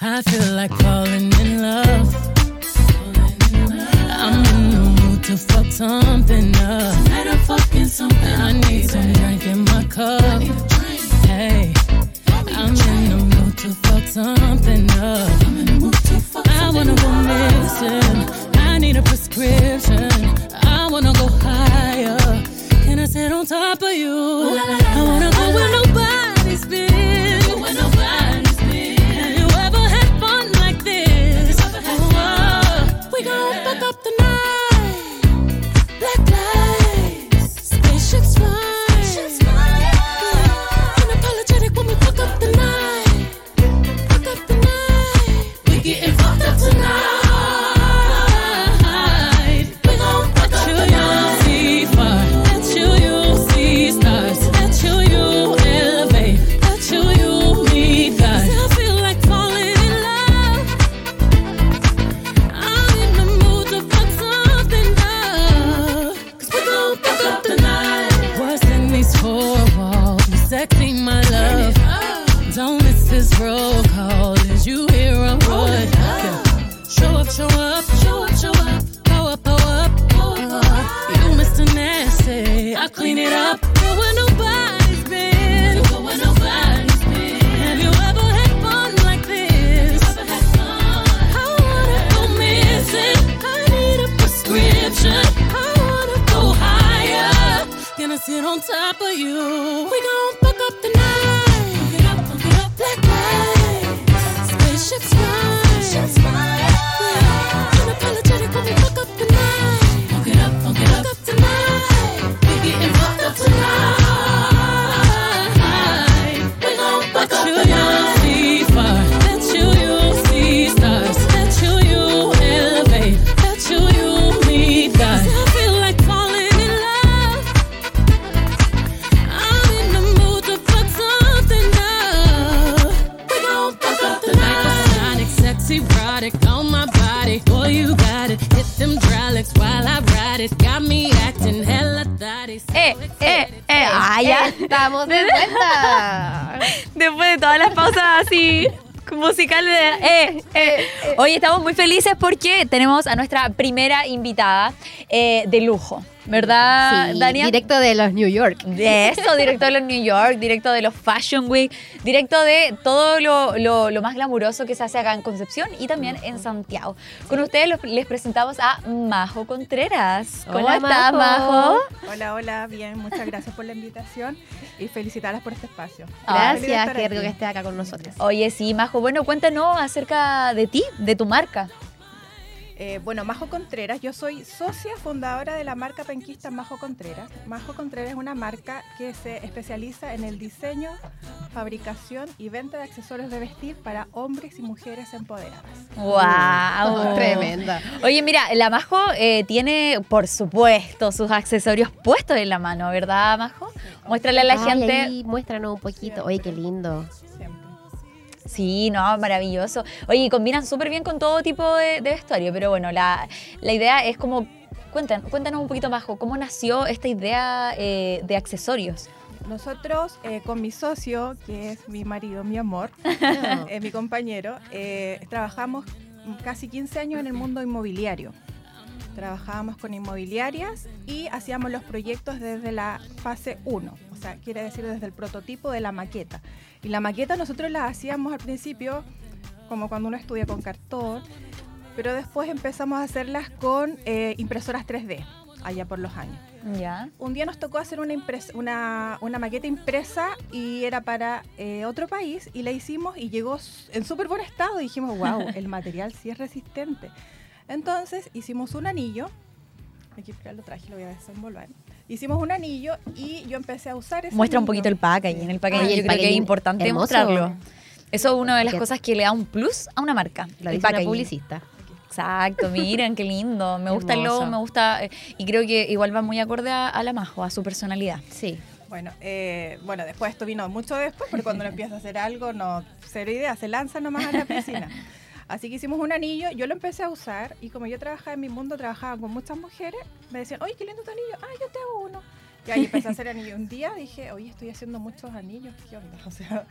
I feel like falling in love. I'm in the mood to fuck something up. Tonight I'm fucking something. I need some drink in my cup. Hey, I'm in the mood to fuck something up. I'm in the mood to fuck I wanna go missing. I need a prescription. I wanna go higher. Can I sit on top of you? I wanna go where nobody's de eh, eh. Hoy estamos muy felices porque tenemos a nuestra primera invitada eh, de lujo, ¿verdad, Sí, Dania? directo de los New York. De eso, directo de los New York, directo de los Fashion Week, directo de todo lo, lo- lo más glamuroso que se hace acá en Concepción y también en Santiago. Con ustedes los- les presentamos a Majo Contreras. ¿Cómo Hola, estás, Majo? Majo? Hola, hola, bien, muchas gracias por la invitación y felicitarlas por este espacio. Gracias, qué rico aquí. que estés acá con nosotros. Oye, sí, Majo, bueno, cuéntanos acerca de ti, de tu marca. Eh, bueno, Majo Contreras, yo soy socia fundadora de la marca penquista Majo Contreras. Majo Contreras es una marca que se especializa en el diseño, fabricación y venta de accesorios de vestir para hombres y mujeres empoderadas. ¡Wow! Tremenda. Oye, mira, la Majo eh, tiene, por supuesto, sus accesorios puestos en la mano, ¿verdad, Majo? Muéstrale a la Ay, gente. ahí, muéstranos un poquito. Oye, qué lindo. Siempre. Sí, no, maravilloso. Oye, combinan súper bien con todo tipo de, de vestuario, pero bueno, la, la idea es como, cuéntanos, cuéntanos un poquito, Majo, ¿cómo nació esta idea eh, de accesorios? Nosotros, eh, con mi socio, que es mi marido, mi amor, eh, mi compañero, eh, trabajamos casi 15 años en el mundo inmobiliario. Trabajábamos con inmobiliarias y hacíamos los proyectos desde la fase 1, o sea, quiere decir desde el prototipo de la maqueta. Y la maqueta nosotros la hacíamos al principio como cuando uno estudia con cartón, pero después empezamos a hacerlas con eh, impresoras 3D, allá por los años. ¿Ya? Un día nos tocó hacer una, una, una maqueta impresa y era para eh, otro país y la hicimos y llegó en súper buen estado y dijimos, wow, el material sí es resistente. Entonces hicimos un anillo, aquí lo traje, lo voy a desenvolver. Hicimos un anillo y yo empecé a usar ese Muestra un anillo. poquito el packaging. El packaging Oye, yo el creo que es importante hermoso. mostrarlo. Eso es una de las Que- cosas que le da un plus a una marca. La el packaging. publicista. Exacto, miren, qué lindo. Me gusta el logo, me gusta. eh, y creo que igual va muy acorde a, a la Majo, a su personalidad. Sí. Bueno, eh, bueno, después esto vino mucho después, porque cuando uno empieza a hacer algo, no, cero idea, se lanza nomás a la piscina. Así que hicimos un anillo, yo lo empecé a usar y como yo trabajaba en mi mundo, trabajaba con muchas mujeres, me decían, oye, qué lindo tu anillo, ah, yo te hago uno. Y ahí empecé a hacer anillos. Un día dije, oye, estoy haciendo muchos anillos, ¿qué onda? O sea,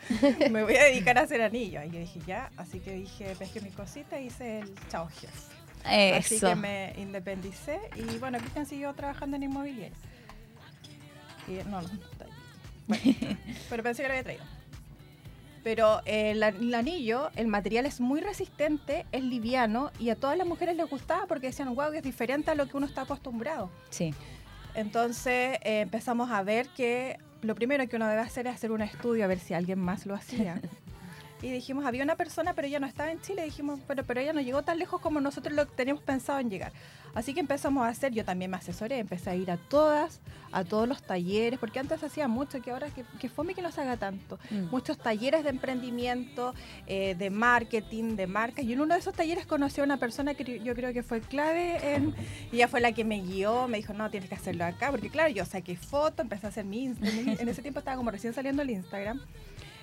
me voy a dedicar a hacer anillos. Y yo dije, ya, así que dije, pesqué mis cositas y hice el chao jefe. Así Eso. que me independicé y bueno, Cristian siguió trabajando en inmobiliaria. Y, no, no. Bueno, pero pensé que lo había traído. Pero eh, el, el anillo, el material es muy resistente, es liviano y a todas las mujeres les gustaba porque decían, wow, es diferente a lo que uno está acostumbrado. Sí. Entonces eh, empezamos a ver que lo primero que uno debe hacer es hacer un estudio a ver si alguien más lo hacía. Y dijimos, había una persona, pero ella no estaba en Chile. Dijimos, pero, pero ella no llegó tan lejos como nosotros lo teníamos pensado en llegar. Así que empezamos a hacer, yo también me asesoré, empecé a ir a todas, a todos los talleres, porque antes hacía mucho, que ahora que, que fome que no se haga tanto. Mm. Muchos talleres de emprendimiento, eh, de marketing, de marcas. Y en uno de esos talleres conocí a una persona que yo creo que fue clave. En, y ella fue la que me guió, me dijo, no, tienes que hacerlo acá. Porque claro, yo saqué fotos, empecé a hacer mi Instagram. En ese tiempo estaba como recién saliendo el Instagram.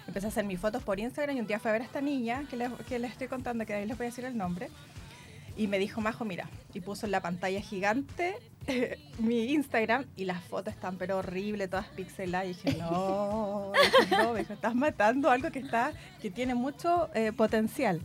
Empecé a hacer mis fotos por Instagram y un día fui a ver a esta niña, que les, que les estoy contando, que de ahí les voy a decir el nombre. Y me dijo, Majo, mira, y puso en la pantalla gigante mi Instagram y las fotos están pero horribles, todas pixeladas. Y dije, no, dije, no, me dijo, estás matando algo que está, que tiene mucho eh, potencial.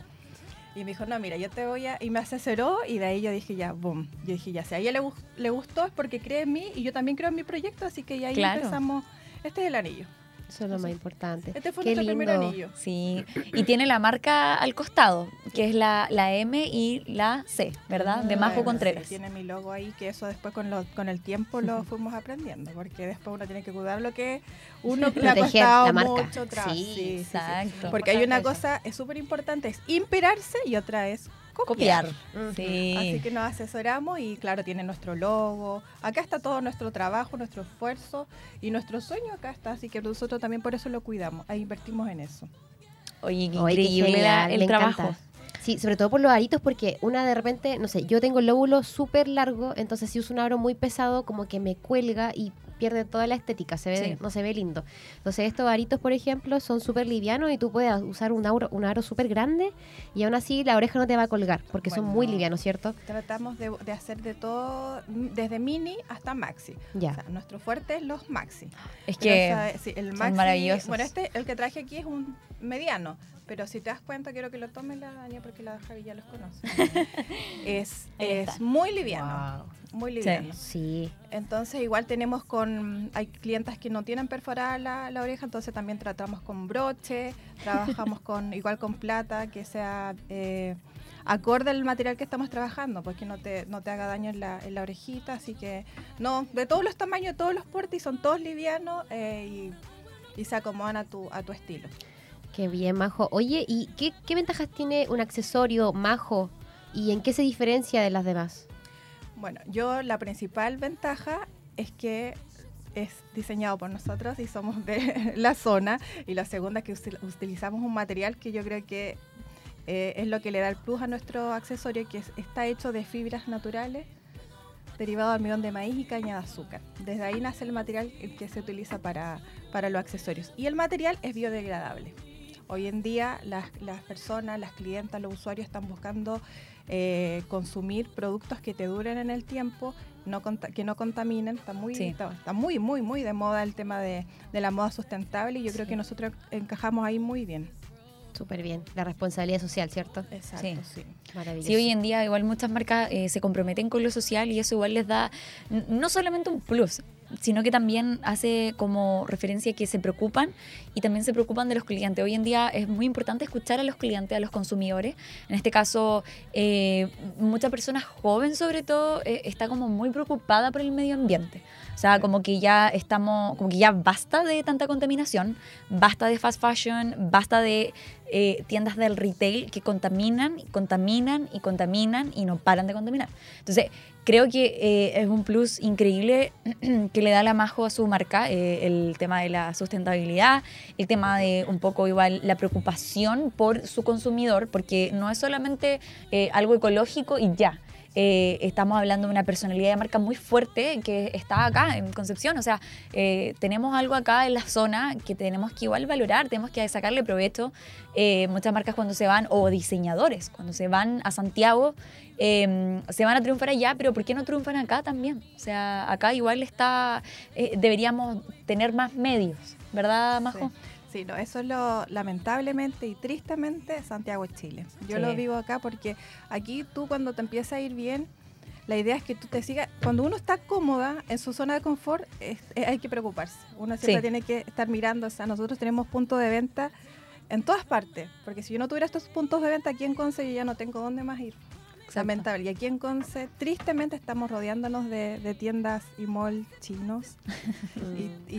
Y me dijo, no, mira, yo te voy a... Y me asesoró y de ahí yo dije, ya, boom. Yo dije, ya, si a ella le, le gustó es porque cree en mí y yo también creo en mi proyecto, así que ya ahí Claro. empezamos. Este es el anillo. Eso es lo más importante. Este fue Qué nuestro primer lindo. anillo. Sí, y tiene la marca al costado, que es la, la M y la C, ¿verdad? De Majo Bueno, Contreras. sí, tiene mi logo ahí, que eso después con, lo- con el tiempo lo fuimos aprendiendo, porque después uno tiene que cuidar lo que uno le ha costado la marca. mucho trabajo. Sí, Sí, sí, sí. Exacto. Porque hay una cosa, es súper importante, es inspirarse y otra es Copiar. copiar. Sí. Así que nos asesoramos y claro, tiene nuestro logo. Acá está todo nuestro trabajo, nuestro esfuerzo y nuestro sueño acá está. Así que nosotros también por eso lo cuidamos. Ahí invertimos en eso. Oye, qué Oye, qué increíble genial, el trabajo. encanta. Sí, sobre todo por los aritos, porque una de repente, no sé, yo tengo el lóbulo súper largo, entonces si uso un aro muy pesado, como que me cuelga y pierde toda la estética, se ve, Sí. no se ve lindo. Entonces estos aritos, por ejemplo, son súper livianos y tú puedes usar un aro, un aro súper grande y aún así la oreja no te va a colgar, porque son muy livianos, ¿cierto? Tratamos de, de hacer de todo, desde mini hasta maxi. Ya. O sea, nuestro fuerte es los maxi. Es Pero, que o sea, sí, el son maxi, maravillosos. Bueno, este, el que traje aquí es un mediano, pero si te das cuenta, quiero que lo tome la Dania porque la Javi ya los conoce. es, es muy liviano, muy liviano. Sí. Entonces igual tenemos con, hay clientas que no tienen perforada la, la oreja, entonces también tratamos con broche, trabajamos con igual con plata, que sea eh, acorde al material que estamos trabajando, porque no te, no te haga daño en la, en la orejita, así que no, de todos los tamaños, de todos los portes, y son todos livianos eh, y, y se acomodan a tu, a tu estilo. Qué bien, Majo. Oye, ¿y qué, qué ventajas tiene un accesorio Majo y en qué se diferencia de las demás? Bueno, yo la principal ventaja es que es diseñado por nosotros y somos de la zona. Y la segunda es que utilizamos un material que yo creo que eh, es lo que le da el plus a nuestro accesorio, que es- está hecho de fibras naturales, derivado de almidón de maíz y caña de azúcar. Desde ahí nace el material que se utiliza para, para los accesorios. Y el material es biodegradable. Hoy en día las, las personas, las clientas, los usuarios están buscando eh, consumir productos que te duren en el tiempo, no que no contaminen. Está muy, Sí. está, está muy, muy, muy de moda el tema de, de la moda sustentable y yo creo Sí. que nosotros encajamos ahí muy bien. Súper bien. La responsabilidad social, ¿cierto? Exacto, sí. Maravilloso. Sí, hoy en día igual muchas marcas eh, se comprometen con lo social y eso igual les da no solamente un plus, sino que también hace como referencia que se preocupan y también se preocupan de los clientes. Hoy en día es muy importante escuchar a los clientes, a los consumidores. En este caso, eh, mucha persona joven sobre todo eh, está como muy preocupada por el medio ambiente. O sea, como que ya estamos, como que ya basta de tanta contaminación, basta de fast fashion, basta de eh, tiendas del retail que contaminan, contaminan y contaminan y no paran de contaminar. Entonces, creo que eh, es un plus increíble que le da la Majo a su marca, eh, el tema de la sustentabilidad, el tema de un poco igual la preocupación por su consumidor, porque no es solamente eh, algo ecológico y ya. Eh, estamos hablando de una personalidad de marca muy fuerte que está acá en Concepción. O sea, eh, tenemos algo acá en la zona que tenemos que igual valorar, tenemos que sacarle provecho. Eh, muchas marcas cuando se van, o diseñadores, cuando se van a Santiago, eh, se van a triunfar allá, pero ¿por qué no triunfan acá también? O sea, acá igual está, deberíamos tener más medios, ¿verdad, Majo? No, eso es lo lamentablemente y tristemente Santiago es Chile. Yo Sí. lo vivo acá porque aquí tú cuando te empieza a ir bien, la idea es que tú te sigas, cuando uno está cómoda en su zona de confort, es- es- hay que preocuparse. Uno siempre Sí. tiene que estar mirando, o sea, nosotros tenemos puntos de venta en todas partes, porque si yo no tuviera estos puntos de venta aquí en Conce, yo ya no tengo dónde más ir. Exacto. Lamentable. Y aquí en Conce, tristemente, estamos rodeándonos de, de tiendas y mall chinos. y, y-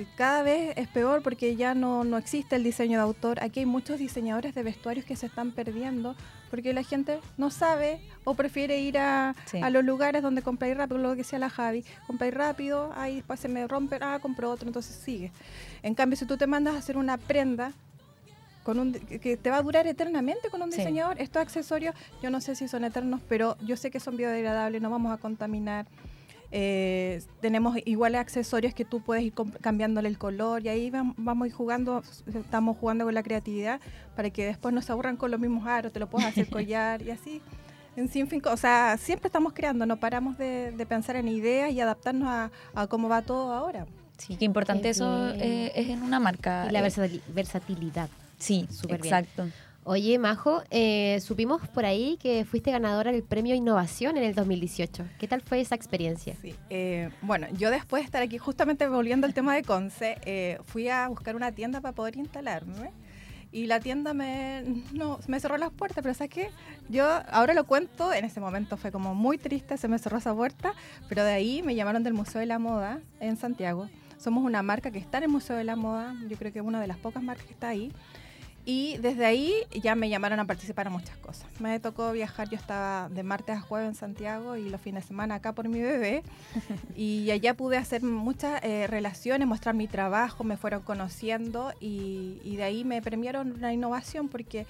y cada vez es peor porque ya no, no existe el diseño de autor. Aquí hay muchos diseñadores de vestuarios que se están perdiendo porque la gente no sabe o prefiere ir a, Sí. a los lugares donde compráis rápido, lo que decía la Javi. Compráis rápido, ahí después se me rompe, ah, compro otro, entonces sigue. En cambio, si tú te mandas a hacer una prenda con un, que que te va a durar eternamente con un Sí. diseñador. Estos accesorios, yo no sé si son eternos, pero yo sé que son biodegradables, no vamos a contaminar. Eh, tenemos iguales accesorios que tú puedes ir cambiándole el color y ahí vam- vamos a ir jugando, estamos jugando con la creatividad para que después no se aburran con los mismos aros, te lo puedas hacer collar y así. En sin fin, co- o sea, siempre estamos creando, no paramos de, de pensar en ideas y adaptarnos a, a cómo va todo ahora. Sí, qué importante Qué eso eh, es en una marca. Y la eh, versatili- versatilidad. Sí, Súper bien. exacto. Oye, Majo, eh, supimos por ahí que fuiste ganadora del premio Innovación en el 2018. ¿Qué tal fue esa experiencia? Sí, eh, bueno, yo después de estar aquí, justamente volviendo al tema de Conce, eh, fui a buscar una tienda para poder instalarme. Y la tienda me, no, me cerró las puertas, pero ¿sabes qué? Yo ahora lo cuento, en ese momento fue como muy triste, se me cerró esa puerta, pero de ahí me llamaron del Museo de la Moda en Santiago. Somos una marca que está en el Museo de la Moda, yo creo que es una de las pocas marcas que está ahí. Y desde ahí ya me llamaron a participar a muchas cosas. Me tocó viajar, yo estaba de martes a jueves en Santiago y los fines de semana acá por mi bebé. y allá pude hacer muchas eh, relaciones, mostrar mi trabajo, me fueron conociendo y, y de ahí me premiaron una innovación porque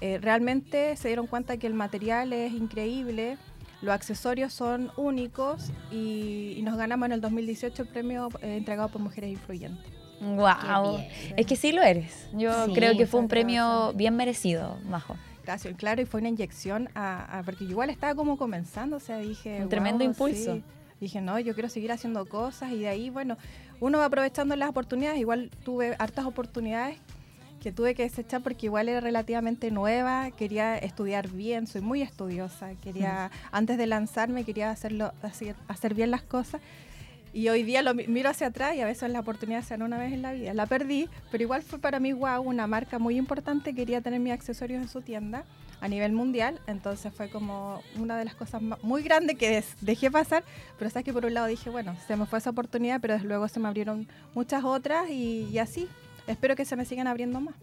eh, realmente se dieron cuenta que el material es increíble, los accesorios son únicos y, y nos ganamos en el 2018 el premio eh, entregado por Mujeres Influyentes. Wow. Es que sí lo eres. Yo Sí, creo que fue un premio bien merecido, Majo. Gracias, claro, y fue una inyección a, a- porque igual estaba como comenzando, o sea, dije... Un tremendo "Wow, impulso". sí". Dije, no, yo quiero seguir haciendo cosas y de ahí, bueno, uno va aprovechando las oportunidades, igual tuve hartas oportunidades que tuve que desechar porque igual era relativamente nueva, quería estudiar bien, soy muy estudiosa, quería, antes de lanzarme quería hacerlo, hacer, hacer bien las cosas y hoy día lo mi- miro hacia atrás y a veces la oportunidad se dan una vez en la vida. La perdí, pero igual fue para mí, wow, una marca muy importante. Quería tener mis accesorios en su tienda a nivel mundial. Entonces fue como una de las cosas muy grandes que dejé pasar. Pero sabes que por un lado dije, bueno, se me fue esa oportunidad, pero desde luego se me abrieron muchas otras y, y así. Espero que se me sigan abriendo más.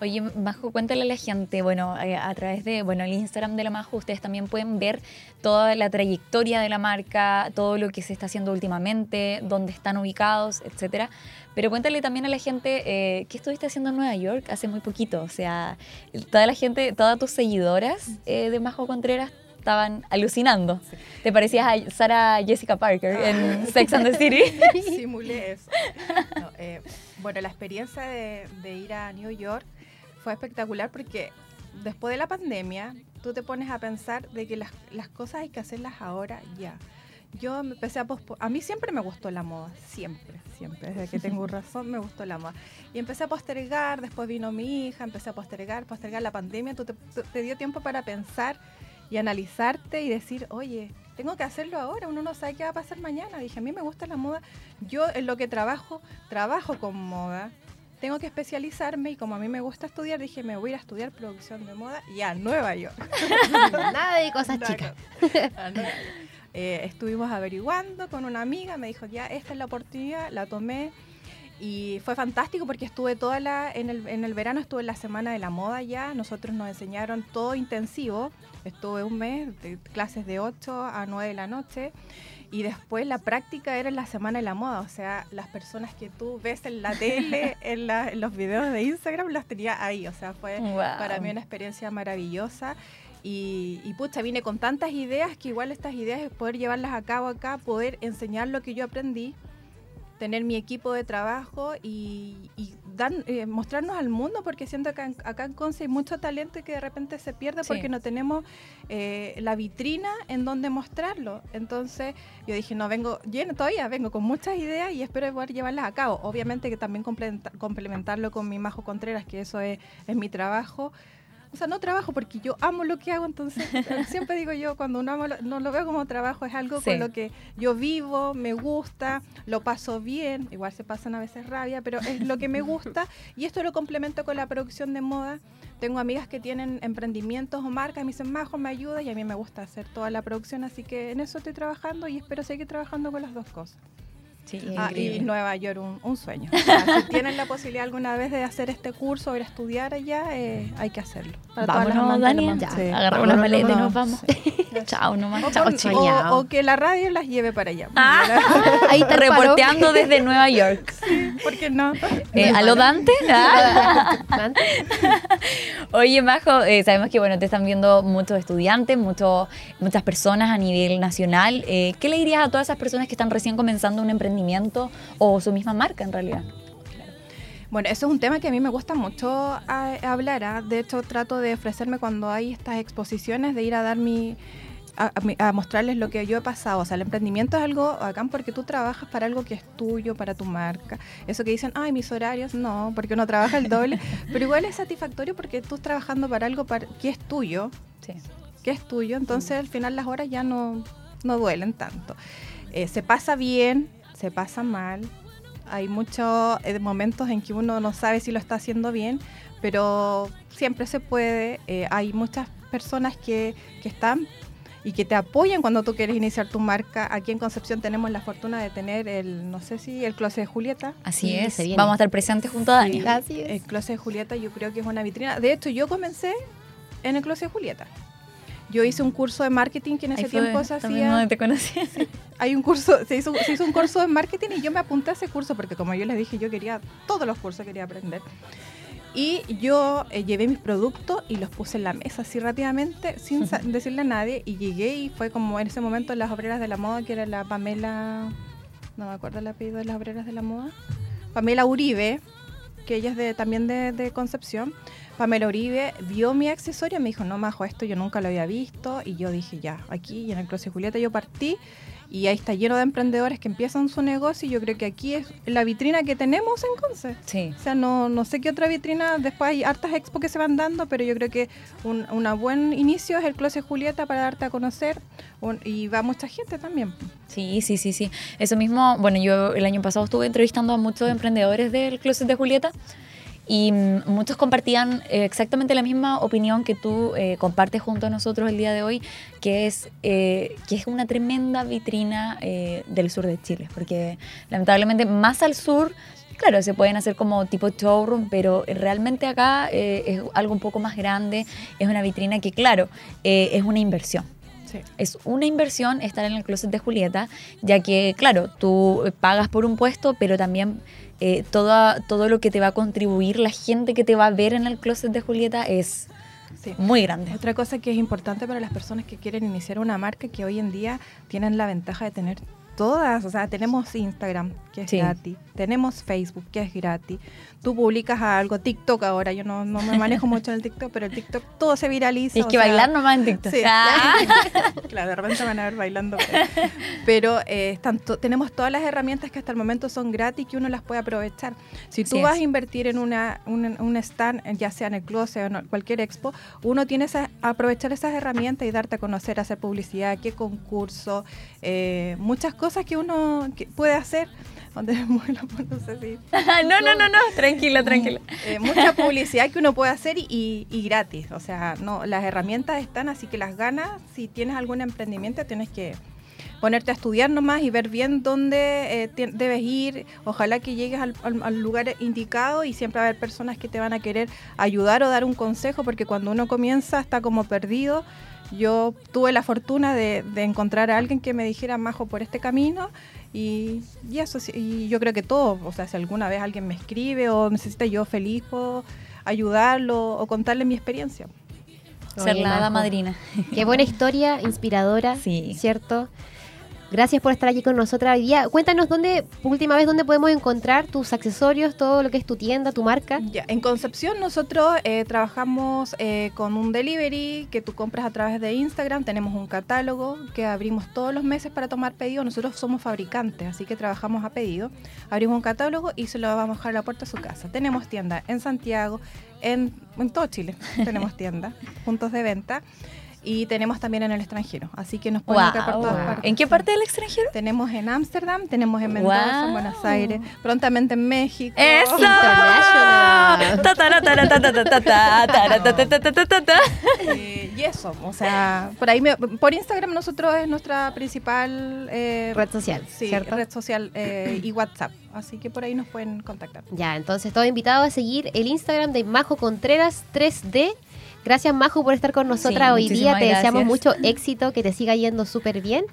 Oye, Majo, cuéntale a la gente, bueno, eh, a través de, bueno, el Instagram de la Majo, ustedes también pueden ver toda la trayectoria de la marca, todo lo que se está haciendo últimamente, dónde están ubicados, etcétera. Pero cuéntale también a la gente eh, qué estuviste haciendo en Nueva York hace muy poquito. O sea, toda la gente, todas tus seguidoras eh, de Majo Contreras estaban alucinando. Te parecías a Sarah Jessica Parker en Sex and the City. Simulé eso. No, eh, bueno, la experiencia de, de ir a New York fue espectacular porque después de la pandemia, tú te pones a pensar de que las, las cosas hay que hacerlas ahora ya. Yo empecé a pospo- A mí siempre me gustó la moda, siempre, siempre. Desde que tengo razón me gustó la moda. Y empecé a postergar, después vino mi hija, empecé a postergar, postergar la pandemia. Tú te, tú- te dio tiempo para pensar y analizarte y decir, oye, tengo que hacerlo ahora, uno no sabe qué va a pasar mañana. Dije, a mí me gusta la moda, yo en lo que trabajo, trabajo con moda, tengo que especializarme y como a mí me gusta estudiar, dije, me voy a ir a estudiar producción de moda y a Nueva York. Nada de cosas chicas. Eh, estuvimos averiguando con una amiga, me dijo, ya, esta es la oportunidad, la tomé. Y fue fantástico porque estuve toda la, en el, en el verano estuve en la semana de la moda ya, nosotros nos enseñaron todo intensivo, estuve un mes, de clases de 8 a 9 de la noche, y después la práctica era en la semana de la moda, o sea, las personas que tú ves en la tele, en, la- en los videos de Instagram, las tenía ahí, o sea, fue Wow. para mí una experiencia maravillosa. Y, y pucha, vine con tantas ideas que igual estas ideas es poder llevarlas a cabo acá, poder enseñar lo que yo aprendí, tener mi equipo de trabajo y, y dan, eh, mostrarnos al mundo, porque siento que acá en Conce hay mucho talento que de repente se pierde Sí. porque no tenemos eh, la vitrina en donde mostrarlo. Entonces yo dije, no, vengo lleno todavía, vengo con muchas ideas y espero poder llevarlas a cabo. Obviamente que también complementa- complementarlo con mi Majo Contreras, que eso es, es mi trabajo. O sea, no trabajo porque yo amo lo que hago, entonces siempre digo yo, cuando uno ama lo- no lo veo como trabajo, es algo Sí. con lo que yo vivo, me gusta, lo paso bien, igual se pasan a veces rabia, pero es lo que me gusta y esto lo complemento con la producción de moda. Tengo amigas que tienen emprendimientos o marcas y me dicen, Majo, me ayuda y a mí me gusta hacer toda la producción, así que en eso estoy trabajando y espero seguir trabajando con las dos cosas. Sí, Ah, y. Nueva York, un, un sueño. O sea, si tienen la posibilidad alguna vez de hacer este curso o ir a estudiar allá, eh, hay que hacerlo. Para Vámonos, amantes de la Dani. moda. Sí. Agarramos las maletas y nos vamos. Chao nomás. O, Chao, o- que la radio las lleve para allá. Ahí está. Reporteando desde Nueva York. ¿Por qué no? Eh, ¿Aló Dante? Ah. Dante. Oye, Majo, eh, sabemos que bueno, te están viendo muchos estudiantes, muchos, muchas personas a nivel nacional. Eh, ¿Qué le dirías a todas esas personas que están recién comenzando un emprendimiento o su misma marca en realidad? Bueno, eso es un tema que a mí me gusta mucho a- hablar. ¿ah? De hecho, trato de ofrecerme cuando hay estas exposiciones, de ir a dar mi... A, mostrarles lo que yo he pasado. O sea, el emprendimiento es algo acá porque tú trabajas para algo que es tuyo, para tu marca. Eso que dicen, ay, mis horarios, no, porque uno trabaja el doble. pero igual es satisfactorio porque tú estás trabajando para algo para- que es tuyo, Sí. que es tuyo, entonces al final las horas ya no, no duelen tanto. Eh, se pasa bien, se pasa mal, hay muchos eh, momentos en que uno no sabe si lo está haciendo bien, pero siempre se puede, eh, hay muchas personas que, que están y que te apoyan cuando tú quieres iniciar tu marca. Aquí en Concepción tenemos la fortuna de tener el, no sé si el Closet de Julieta. Así Sí, es. se viene. Vamos a estar presentes junto a Dani. Sí. Así es. El Closet de Julieta yo creo que es una vitrina. De hecho, yo comencé en el Closet de Julieta. Yo hice un curso de marketing que en ese Ahí fue tiempo se hacía. donde te conocí. Hay un curso, se hizo, se hizo un curso de marketing y yo me apunté a ese curso porque como yo les dije, yo quería todos los cursos quería aprender. Y yo eh, llevé mis productos y los puse en la mesa así rápidamente, sin decirle a nadie. Y llegué y fue como en ese momento las obreras de la moda, que era la Pamela, no me acuerdo el apellido de las obreras de la moda, Pamela Uribe, que ella es de, también de, de Concepción. Pamela Uribe vio mi accesorio y me dijo, no, Majo, esto yo nunca lo había visto. Y yo dije, ya, aquí en el Closet Julieta yo partí y ahí está lleno de emprendedores que empiezan su negocio y yo creo que aquí es la vitrina que tenemos en Conce. Sí. O sea, no, no sé qué otra vitrina, después hay hartas expo que se van dando, pero yo creo que un una buen inicio es el Closet Julieta para darte a conocer un- y va mucha gente también. Sí, sí, sí, sí. Eso mismo, bueno, yo el año pasado estuve entrevistando a muchos emprendedores del Closet de Julieta y mm, muchos compartían eh, exactamente la misma opinión que tú eh, compartes junto a nosotros el día de hoy, que es eh, que es una tremenda vitrina eh, del sur de Chile, porque lamentablemente más al sur Claro, se pueden hacer como tipo showroom, pero realmente acá eh, es algo un poco más grande, es una vitrina que, claro, eh, es una inversión. Sí. Es una inversión estar en el closet de Julieta, ya que, claro, tú pagas por un puesto, pero también eh, toda- todo lo que te va a contribuir, la gente que te va a ver en el closet de Julieta es Sí. muy grande. Otra cosa que es importante para las personas que quieren iniciar una marca, que hoy en día tienen la ventaja de tener todas, o sea, tenemos Instagram, que es Sí. gratis, tenemos Facebook, que es gratis, tú publicas algo, TikTok ahora, yo no, no me manejo mucho en el TikTok, pero el TikTok todo se viraliza. Es o que sea, bailar nomás en TikTok. Sí. Ah. claro, de repente van a ver bailando. Pero eh, están to- tenemos todas las herramientas que hasta el momento son gratis que uno las puede aprovechar. Si tú Así vas es. a invertir en una, un, un stand, ya sea en el closet o en cualquier expo, uno tiene que aprovechar esas herramientas y darte a conocer, hacer publicidad, qué concurso, eh, muchas cosas que uno que puede hacer. No sé si no, no, no, no, tranquila, tranquila. eh, mucha publicidad que uno puede hacer y- y gratis. O sea, no, las herramientas están, así que las ganas, si tienes algún emprendimiento, tienes que ponerte a estudiar nomás y ver bien dónde eh, debes ir. Ojalá que llegues al, al- al lugar indicado y siempre va a haber personas que te van a querer ayudar o dar un consejo, porque cuando uno comienza está como perdido. Yo tuve la fortuna de, de encontrar a alguien que me dijera, Majo, por este camino. Y, y eso, y yo creo que todo, o sea, si alguna vez alguien me escribe o necesita yo feliz, puedo ayudarlo o contarle mi experiencia. ser la madrina. Qué buena historia, inspiradora, Sí. ¿cierto? Gracias por estar aquí con nosotras hoy día. Cuéntanos dónde, última vez, dónde podemos encontrar tus accesorios, todo lo que es tu tienda, tu marca. Ya, en Concepción nosotros eh, trabajamos eh, con un delivery que tú compras a través de Instagram. Tenemos un catálogo que abrimos todos los meses para tomar pedido. Nosotros somos fabricantes, así que trabajamos a pedido. Abrimos un catálogo y se lo vamos a dejar a la puerta de su casa. Tenemos tienda en Santiago, en, en todo Chile tenemos tienda, puntos de venta. Y tenemos también en el extranjero, así que nos pueden buscar por todas Wow. partes. ¿En qué parte del extranjero? Tenemos en Ámsterdam, tenemos en Mendoza, Wow. en Buenos Aires, prontamente en México. ¡Eso! Eh, y eso, o sea, por ahí me- por Instagram nosotros es nuestra principal eh, Red social, sí, ¿cierto? red social eh, y WhatsApp, así que por ahí nos pueden contactar. Ya, entonces todo invitado a seguir el Instagram de Majo Contreras 3D. Gracias Majo por estar con nosotras Sí, hoy día. Te deseamos gracias. mucho éxito, que te siga yendo súper bien.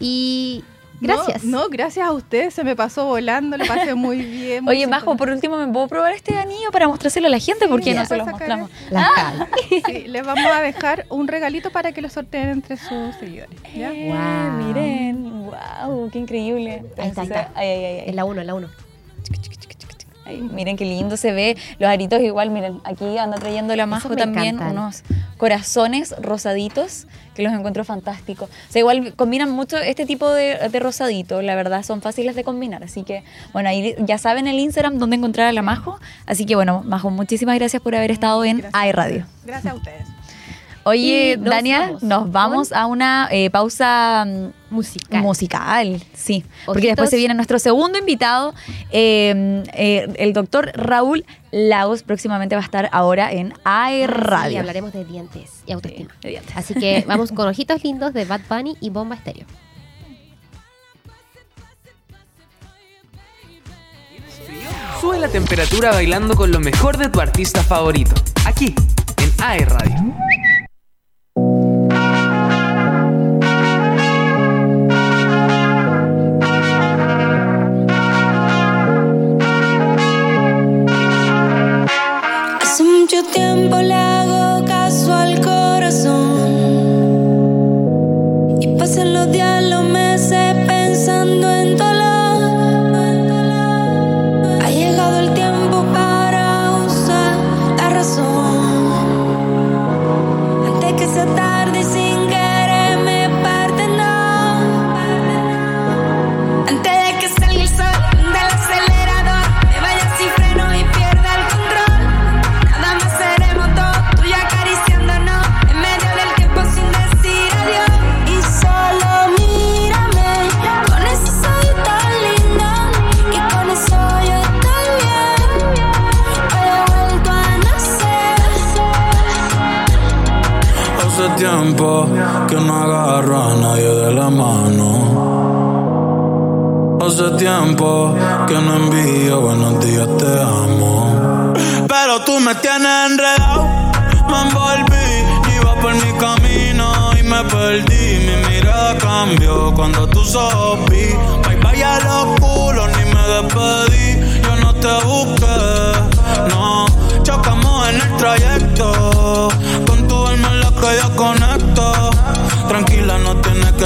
Y gracias. No, no, gracias a ustedes, se me pasó volando, lo pasé muy bien. muy Oye, Majo, por último, ¿me puedo probar este anillo para mostrárselo a la gente? Porque Sí, no ya. se lo Sacar mostramos. La Cal. Sí, les vamos a dejar un regalito para que lo sorteen entre sus seguidores. ¿ya? Eh, Wow. Miren, wow, qué increíble. Ahí está, ahí está. Ay, ay, ay. Es la 1, la 1. Ay, miren qué lindo se ve. Los aritos igual, miren, aquí anda trayendo la Majo también encantan. unos corazones rosaditos que los encuentro fantásticos. O sea, igual combinan mucho este tipo de, de rosadito, la verdad, son fáciles de combinar. Así que, bueno, ahí ya saben el Instagram donde encontrar a la Majo. Así que, bueno, Majo, muchísimas gracias por haber estado en AI a Radio. Gracias a ustedes. Oye, nos Dania, vamos nos vamos a una eh, pausa mm, Musical. musical, sí. Porque después se viene nuestro segundo invitado, eh, eh, el doctor Raúl Lagos. Próximamente va a estar ahora en AE Sí, Radio. hablaremos de dientes y autoestima. de dientes. Así que vamos con Ojitos Lindos de Bad Bunny y Bomba Estéreo. Sube la temperatura bailando con lo mejor de tu artista favorito. Aquí, en AE Radio. Los días, Hace tiempo que no agarro a nadie de la mano. Hace tiempo que no envío buenos días, te amo. Pero tú me tienes enredado, me envolví, iba por mi camino y me perdí. Mi mirada cambió cuando tú vi. Bye bye a los culos, ni me despedí. Yo no te busqué, no. Chocamos en el trayecto.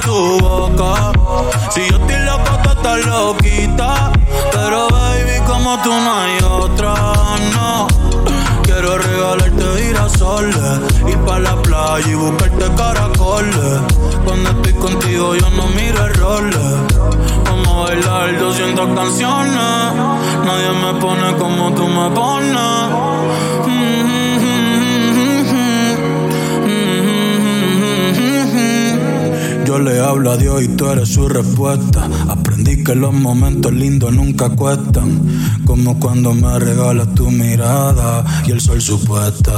tu boca. Si yo estoy loco, tú estás loquita. Pero baby, como tú no hay otra, no. Quiero regalarte girasoles Ir pa' la playa y buscarte caracoles Cuando estoy contigo yo no miro el rol Vamos a bailar 200 canciones Nadie me pone como tú me pones Yo le hablo a Dios y tú eres su respuesta. Aprendí que los momentos lindos nunca cuestan. Como cuando me regalas tu mirada y el sol supuesta.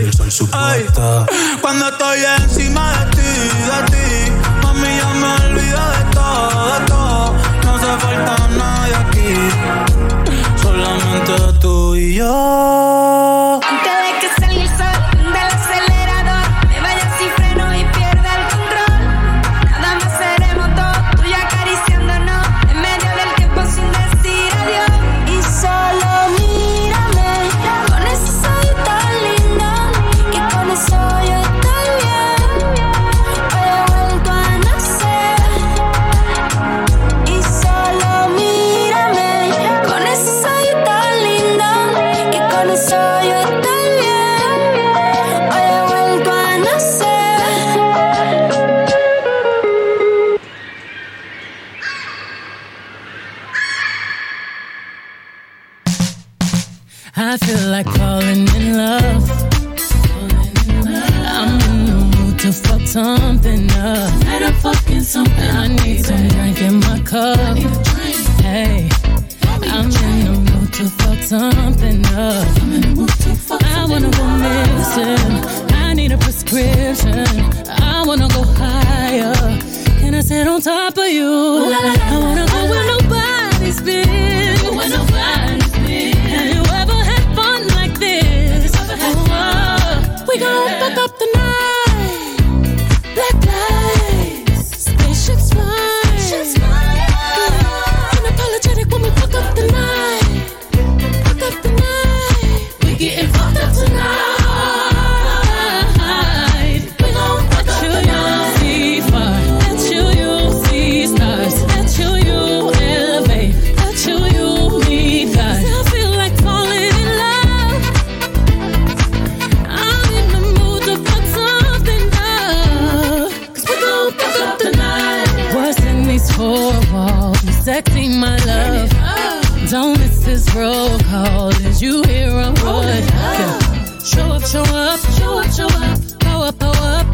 y el sol supuesta. Cuando estoy encima de ti, de ti, mami ya me olvido de todo, de todo. No hace falta nadie aquí, solamente tú y yo. Something up. Fucking something. I need some drink in my cup. Hey, I'm in the mood to fuck something up. I wanna go missing. I need a prescription. I wanna go higher. Can I sit on top of you? I wanna go where nobody's been. Where nobody's been. Have you ever had fun like this? Oh, we gon' fuck roll call. Did you hear a word? Oh, show up, show up, show up, show up. Go up, go up.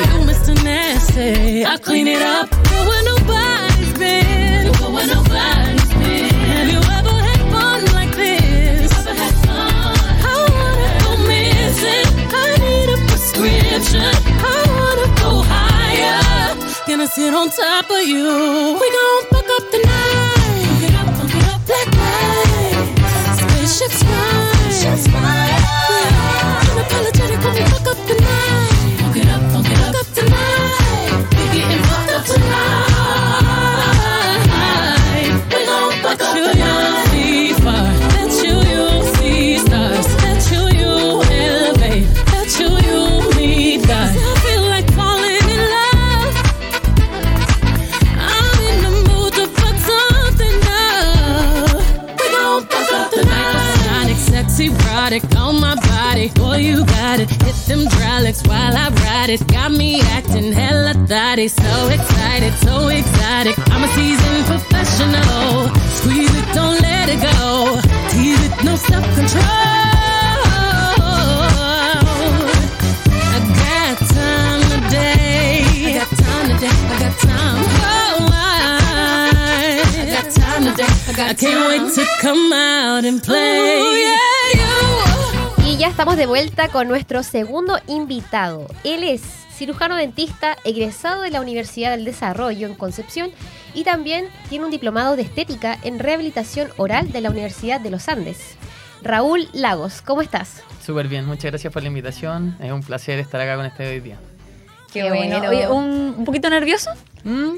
You Mr. Nasty. I clean it up. Go where nobody's been. Go where nobody's been. Have you ever had fun like this? Ever had fun? I wanna go missing. I need a prescription. I wanna go higher. Gonna sit on top of you. We gon' estamos de vuelta con nuestro segundo invitado. Él es cirujano dentista, egresado de la Universidad del Desarrollo en Concepción y también tiene un diplomado de estética en rehabilitación oral de la Universidad de los Andes. Raúl Lagos, ¿cómo estás? Súper bien, muchas gracias por la invitación. Es un placer estar acá con este hoy día. Qué, bueno. Oye, ¿un, un poquito nervioso? Mm,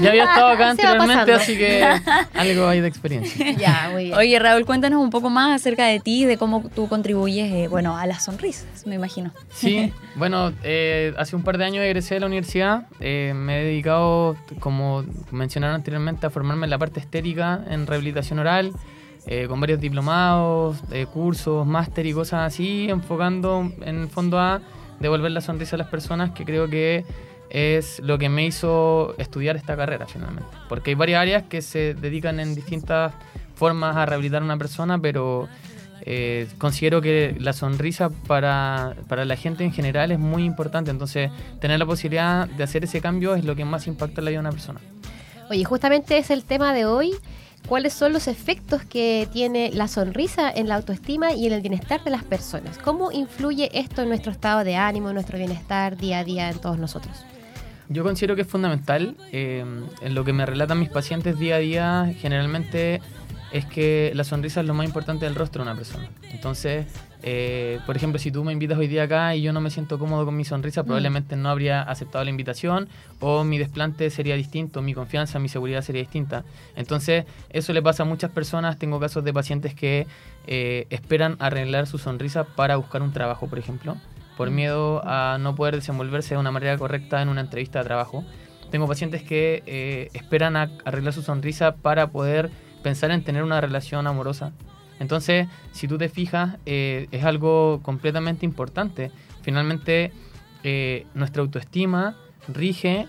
Ya había estado acá anteriormente, así que algo hay de experiencia. Ya, muy bien. Oye, Raúl, cuéntanos un poco más acerca de ti, de cómo tú contribuyes, eh, bueno, a las sonrisas, me imagino. Sí, bueno, eh, hace un par de años egresé de la universidad. eh, me he dedicado, como mencionaron anteriormente, a formarme en la parte estética, en rehabilitación oral. eh, con varios diplomados, eh, cursos, máster y cosas así, enfocando en el fondo a devolver la sonrisa a las personas, que creo que es lo que me hizo estudiar esta carrera finalmente. Porque hay varias áreas que se dedican en distintas formas a rehabilitar a una persona, pero eh, considero que la sonrisa para, para la gente en general es muy importante. Entonces, tener la posibilidad de hacer ese cambio es lo que más impacta en la vida de una persona. Oye, justamente es el tema de hoy. ¿Cuáles son los efectos que tiene la sonrisa en la autoestima y en el bienestar de las personas? ¿Cómo influye esto en nuestro estado de ánimo, en nuestro bienestar día a día en todos nosotros? Yo considero que es fundamental. eh, en lo que me relatan mis pacientes día a día, generalmente es que la sonrisa es lo más importante del rostro de una persona. Entonces, eh, por ejemplo, si tú me invitas hoy día acá y yo no me siento cómodo con mi sonrisa, probablemente no habría aceptado la invitación o mi desplante sería distinto, mi confianza, mi seguridad sería distinta. Entonces, eso le pasa a muchas personas. Tengo casos de pacientes que eh, esperan arreglar su sonrisa para buscar un trabajo, por ejemplo, por miedo a no poder desenvolverse de una manera correcta en una entrevista de trabajo. Tengo pacientes que eh, esperan a arreglar su sonrisa para poder pensar en tener una relación amorosa. Entonces, si tú te fijas, eh, es algo completamente importante. Finalmente, eh, nuestra autoestima rige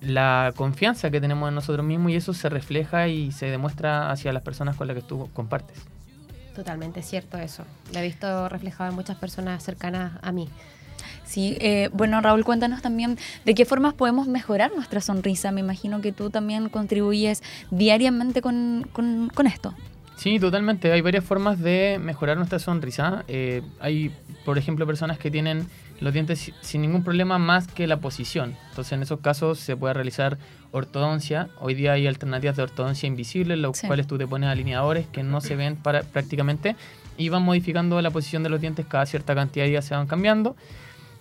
la confianza que tenemos en nosotros mismos y eso se refleja y se demuestra hacia las personas con las que tú compartes. Totalmente cierto eso. Lo he visto reflejado en muchas personas cercanas a mí. Sí, eh, bueno, Raúl, cuéntanos también de qué formas podemos mejorar nuestra sonrisa. Me imagino que tú también contribuyes diariamente con, con- con esto. Sí, totalmente. Hay varias formas de mejorar nuestra sonrisa. Eh, hay, por ejemplo, personas que tienen los dientes si- sin ningún problema más que la posición. Entonces, en esos casos se puede realizar ortodoncia. Hoy día hay alternativas de ortodoncia invisible, los Sí. cuales tú te pones alineadores que no se ven para, prácticamente y van modificando la posición de los dientes cada cierta cantidad de días se van cambiando.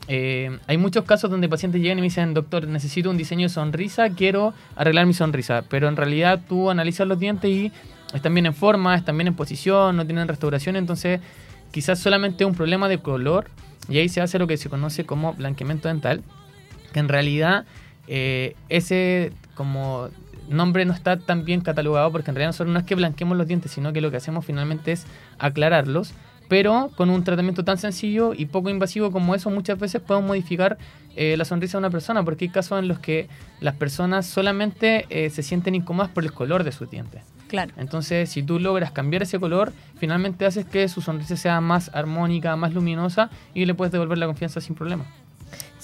Eh, hay muchos casos donde pacientes llegan y me dicen, doctor, necesito un diseño de sonrisa, quiero arreglar mi sonrisa. Pero en realidad tú analizas los dientes y están bien en forma, están bien en posición, no tienen restauración, entonces quizás solamente un problema de color y ahí se hace lo que se conoce como blanqueamiento dental, que en realidad eh, ese como nombre no está tan bien catalogado porque en realidad nosotros no es que blanqueemos los dientes, sino que lo que hacemos finalmente es aclararlos, pero con un tratamiento tan sencillo y poco invasivo como eso muchas veces podemos modificar eh, la sonrisa de una persona, porque hay casos en los que las personas solamente eh, se sienten incómodas por el color de sus dientes. Claro. Entonces, si tú logras cambiar ese color, finalmente haces que su sonrisa sea más armónica, más luminosa y le puedes devolver la confianza sin problema.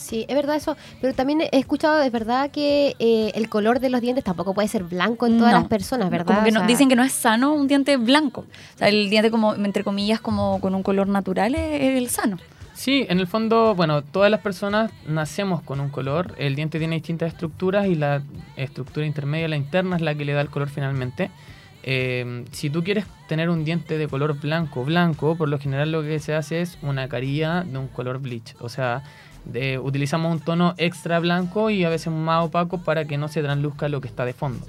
Sí, es verdad eso. Pero también he escuchado, es verdad que eh, el color de los dientes tampoco puede ser blanco en todas No. las personas, ¿verdad? Como que O no- sea, dicen que no es sano un diente blanco. O sea, el diente como, entre comillas, como con un color natural es el sano. Sí, en el fondo, bueno, todas las personas nacemos con un color. El diente tiene distintas estructuras y la estructura intermedia, la interna, es la que le da el color finalmente. Eh, si tú quieres tener un diente de color blanco, blanco, por lo general lo que se hace es una carilla de un color bleach. O sea, utilizamos un tono extra blanco y a veces más opaco para que no se transluzca lo que está de fondo.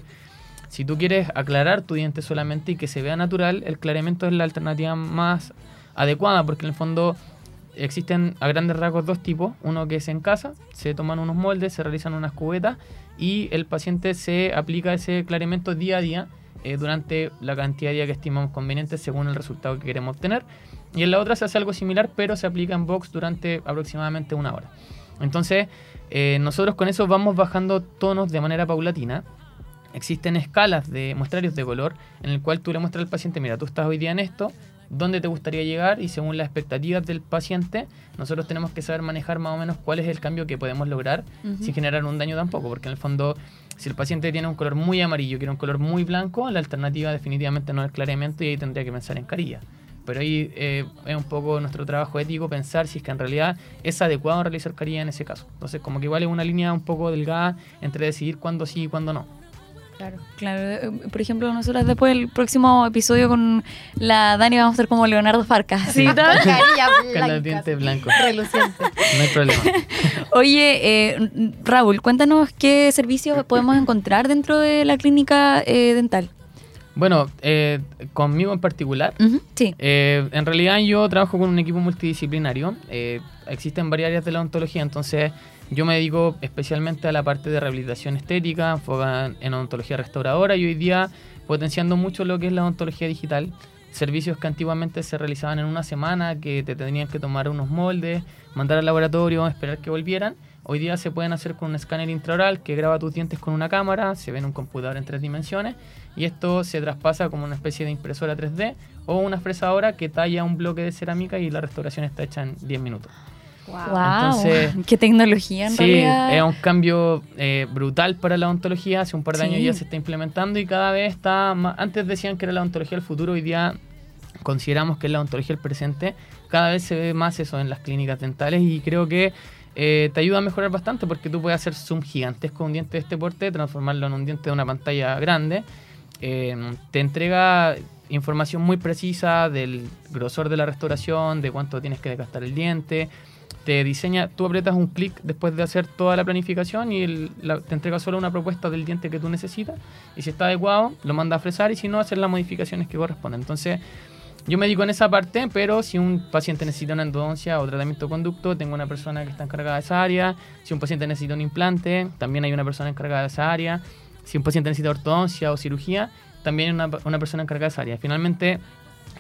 Si tú quieres aclarar tu diente solamente y que se vea natural, el clareamiento es la alternativa más adecuada porque en el fondo existen a grandes rasgos dos tipos. Uno que es en casa, se toman unos moldes, se realizan unas cubetas y el paciente se aplica ese clareamiento día a día eh, durante la cantidad de días que estimamos conveniente según el resultado que queremos obtener. Y en la otra se hace algo similar, pero se aplica en box durante aproximadamente una hora. Entonces, eh, nosotros con eso vamos bajando tonos de manera paulatina. Existen escalas de muestrarios de color en el cual tú le muestras al paciente, mira, tú estás hoy día en esto, dónde te gustaría llegar y según las expectativas del paciente, nosotros tenemos que saber manejar más o menos cuál es el cambio que podemos lograr Ujú. sin generar un daño tampoco, porque en el fondo, si el paciente tiene un color muy amarillo, quiere un color muy blanco, la alternativa definitivamente no es clareamiento y ahí tendría que pensar en carilla. Pero ahí eh, es un poco nuestro trabajo ético pensar si es que en realidad es adecuado realizar carilla en ese caso. Entonces, como que igual es una línea un poco delgada entre decidir cuándo sí y cuándo no. Claro. Claro, eh, por ejemplo, nosotros después del próximo episodio con la Dani vamos a ser como Leonardo Farcas. ¿sí? Con los dientes blancos. reluciente. No hay problema. Oye, eh, Raúl, cuéntanos qué servicios podemos encontrar dentro de la clínica eh, dental. Bueno, eh, conmigo en particular, Sí. Eh, en realidad yo trabajo con un equipo multidisciplinario. Eh, existen varias áreas de la odontología, entonces yo me dedico especialmente a la parte de rehabilitación estética, enfocada en odontología restauradora y hoy día potenciando mucho lo que es la odontología digital. Servicios que antiguamente se realizaban en una semana, que te tenían que tomar unos moldes, mandar al laboratorio, esperar que volvieran. Hoy día se pueden hacer con un escáner intraoral que graba tus dientes con una cámara, se ve en un computador en tres dimensiones y esto se traspasa como una especie de impresora 3D o una fresadora que talla un bloque de cerámica y la restauración está hecha en 10 minutos. Wow. Entonces, qué tecnología en Sí, realidad. es un cambio eh, brutal para la odontología. Hace un par de Sí. años ya se está implementando y cada vez está más. Antes decían que era la odontología del futuro, hoy día consideramos que es la odontología del presente. Cada vez se ve más eso en las clínicas dentales y creo que eh, te ayuda a mejorar bastante porque tú puedes hacer zoom gigantes con un diente de este porte, transformarlo en un diente de una pantalla grande. Eh, te entrega información muy precisa del grosor de la restauración, de cuánto tienes que desgastar el diente. Te diseña, tú aprietas un clic después de hacer toda la planificación y te entrega solo una propuesta del diente que tú necesitas. Y si está adecuado, lo manda a fresar y si no, hacer las modificaciones que corresponden. Entonces, yo me dedico en esa parte, pero si un paciente necesita una endodoncia o tratamiento conducto, tengo una persona que está encargada de esa área. Si un paciente necesita un implante, también hay una persona encargada de esa área. Si un paciente necesita ortodoncia o cirugía, también hay una, una persona encargada de esa área. Finalmente,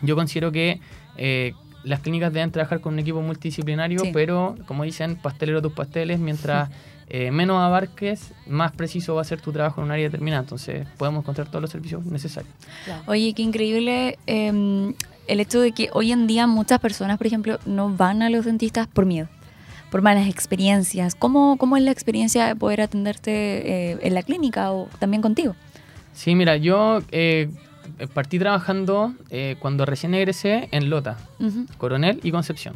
yo considero que eh, las clínicas deben trabajar con un equipo multidisciplinario, Sí. pero como dicen, pastelero tus pasteles, mientras eh, menos abarques, más preciso va a ser tu trabajo en un área determinada. Entonces, podemos encontrar todos los servicios necesarios. Oye, qué increíble eh, el hecho de que hoy en día muchas personas, por ejemplo, no van a los dentistas por miedo, por malas experiencias. ¿Cómo, cómo es la experiencia de poder atenderte eh, en la clínica o también contigo? Sí, mira, yo eh, partí trabajando eh, cuando recién egresé en Lota, Ujú. Coronel y Concepción.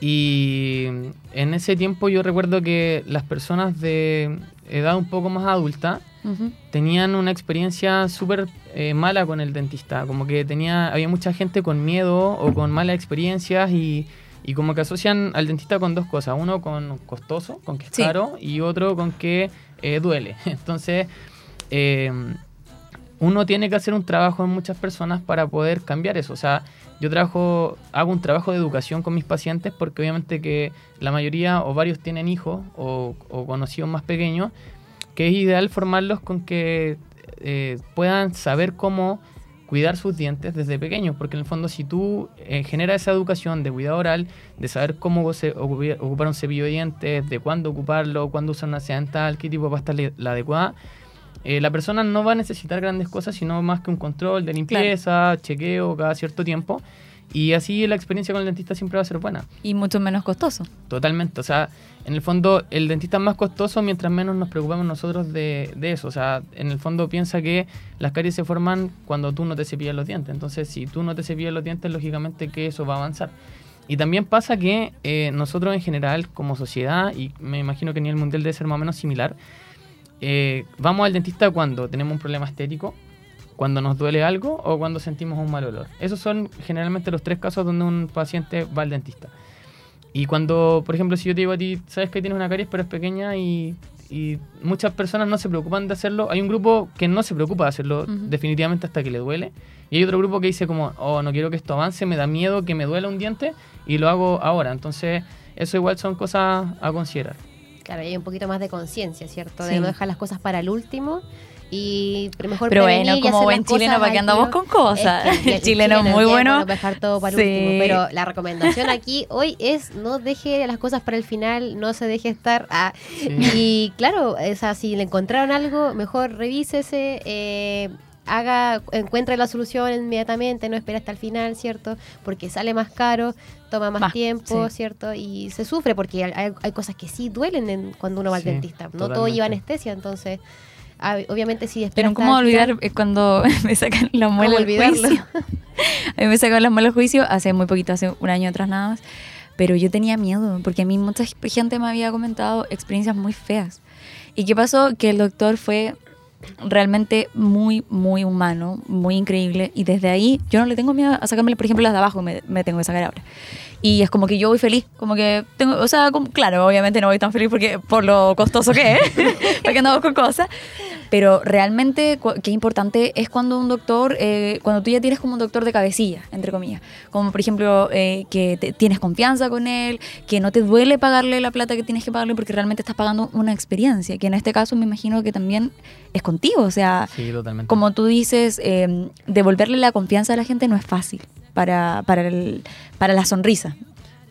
Y en ese tiempo yo recuerdo que las personas de edad un poco más adulta Ujú. tenían una experiencia súper eh, mala con el dentista. Como que tenía, había mucha gente con miedo o con malas experiencias y, y como que asocian al dentista con dos cosas. Uno con costoso, con que es Sí. caro, y otro con que eh, duele. Entonces, eh, uno tiene que hacer un trabajo en muchas personas para poder cambiar eso. O sea, yo trabajo, hago un trabajo de educación con mis pacientes porque obviamente que la mayoría o varios tienen hijos o, o conocidos más pequeños, que es ideal formarlos con que eh, puedan saber cómo cuidar sus dientes desde pequeños, porque en el fondo si tú eh, generas esa educación de cuidado oral, de saber cómo se- ocupar un cepillo de dientes, de cuándo ocuparlo, cuándo usar una seda qué tipo de pasta es la adecuada, eh, la persona no va a necesitar grandes cosas, sino más que un control de limpieza, chequeo cada cierto tiempo. Y así la experiencia con el dentista siempre va a ser buena. Y mucho menos costoso. Totalmente. O sea, en el fondo, el dentista es más costoso mientras menos nos preocupamos nosotros de, de eso. O sea, en el fondo piensa que las caries se forman cuando tú no te cepillas los dientes. Entonces, si tú no te cepillas los dientes, lógicamente que eso va a avanzar. Y también pasa que eh, nosotros en general, como sociedad, y me imagino que a nivel mundial debe ser más o menos similar, eh, vamos al dentista cuando tenemos un problema estético, cuando nos duele algo o cuando sentimos un mal olor. Esos son generalmente los tres casos donde un paciente va al dentista. Y cuando, por ejemplo, si yo te digo a ti, sabes que tienes una caries pero es pequeña y, y muchas personas no se preocupan de hacerlo, hay un grupo que no se preocupa de hacerlo definitivamente hasta que le duele. Y hay otro grupo que dice como, oh, no quiero que esto avance, me da miedo que me duela un diente y lo hago ahora. Entonces, eso igual son cosas a considerar. Claro, y hay un poquito más de conciencia, ¿cierto? Sí. De no dejar las cosas para el último y mejor Pero bueno, como buen chileno, ¿para qué al andamos con cosas? Es que El chileno es muy bueno. para dejar todo para Sí. último. Pero la recomendación aquí hoy es no deje las cosas para el final, no se deje estar. a- Sí. Y claro, o sea, si le encontraron algo, mejor revísese, eh, haga, encuentre la solución inmediatamente, no espere hasta el final, ¿cierto? Porque sale más caro, toma más, Más, tiempo, sí. ¿cierto? Y se sufre porque hay, hay cosas que sí duelen en- cuando uno va Sí, al dentista. No todo lleva anestesia, entonces, obviamente espera Pero ¿cómo el final- olvidar eh, cuando me sacan la muela olvidarlo? juicio? A mí me sacaron las muelas del juicio hace muy poquito, hace un año atrás nada más. Pero yo tenía miedo, porque a mí mucha gente me había comentado experiencias muy feas. ¿Y qué pasó? Que el doctor fue realmente muy, muy humano, muy increíble. Y desde ahí yo no le tengo miedo a sacarme, por ejemplo, las de abajo, me, tengo que sacar ahora. Y es como que yo voy feliz, como que tengo, o sea, como- claro, obviamente no voy tan feliz porque por lo costoso que es, porque andamos con cosas. Pero realmente qué importante es cuando un doctor, eh, cuando tú ya tienes como un doctor de cabecilla, entre comillas, como por ejemplo eh, que te- tienes confianza con él, que no te duele pagarle la plata que tienes que pagarle porque realmente estás pagando una experiencia, que en este caso me imagino que también es contigo, o sea, Sí, totalmente. como tú dices, eh, devolverle la confianza a la gente no es fácil para, para, el- para la sonrisa.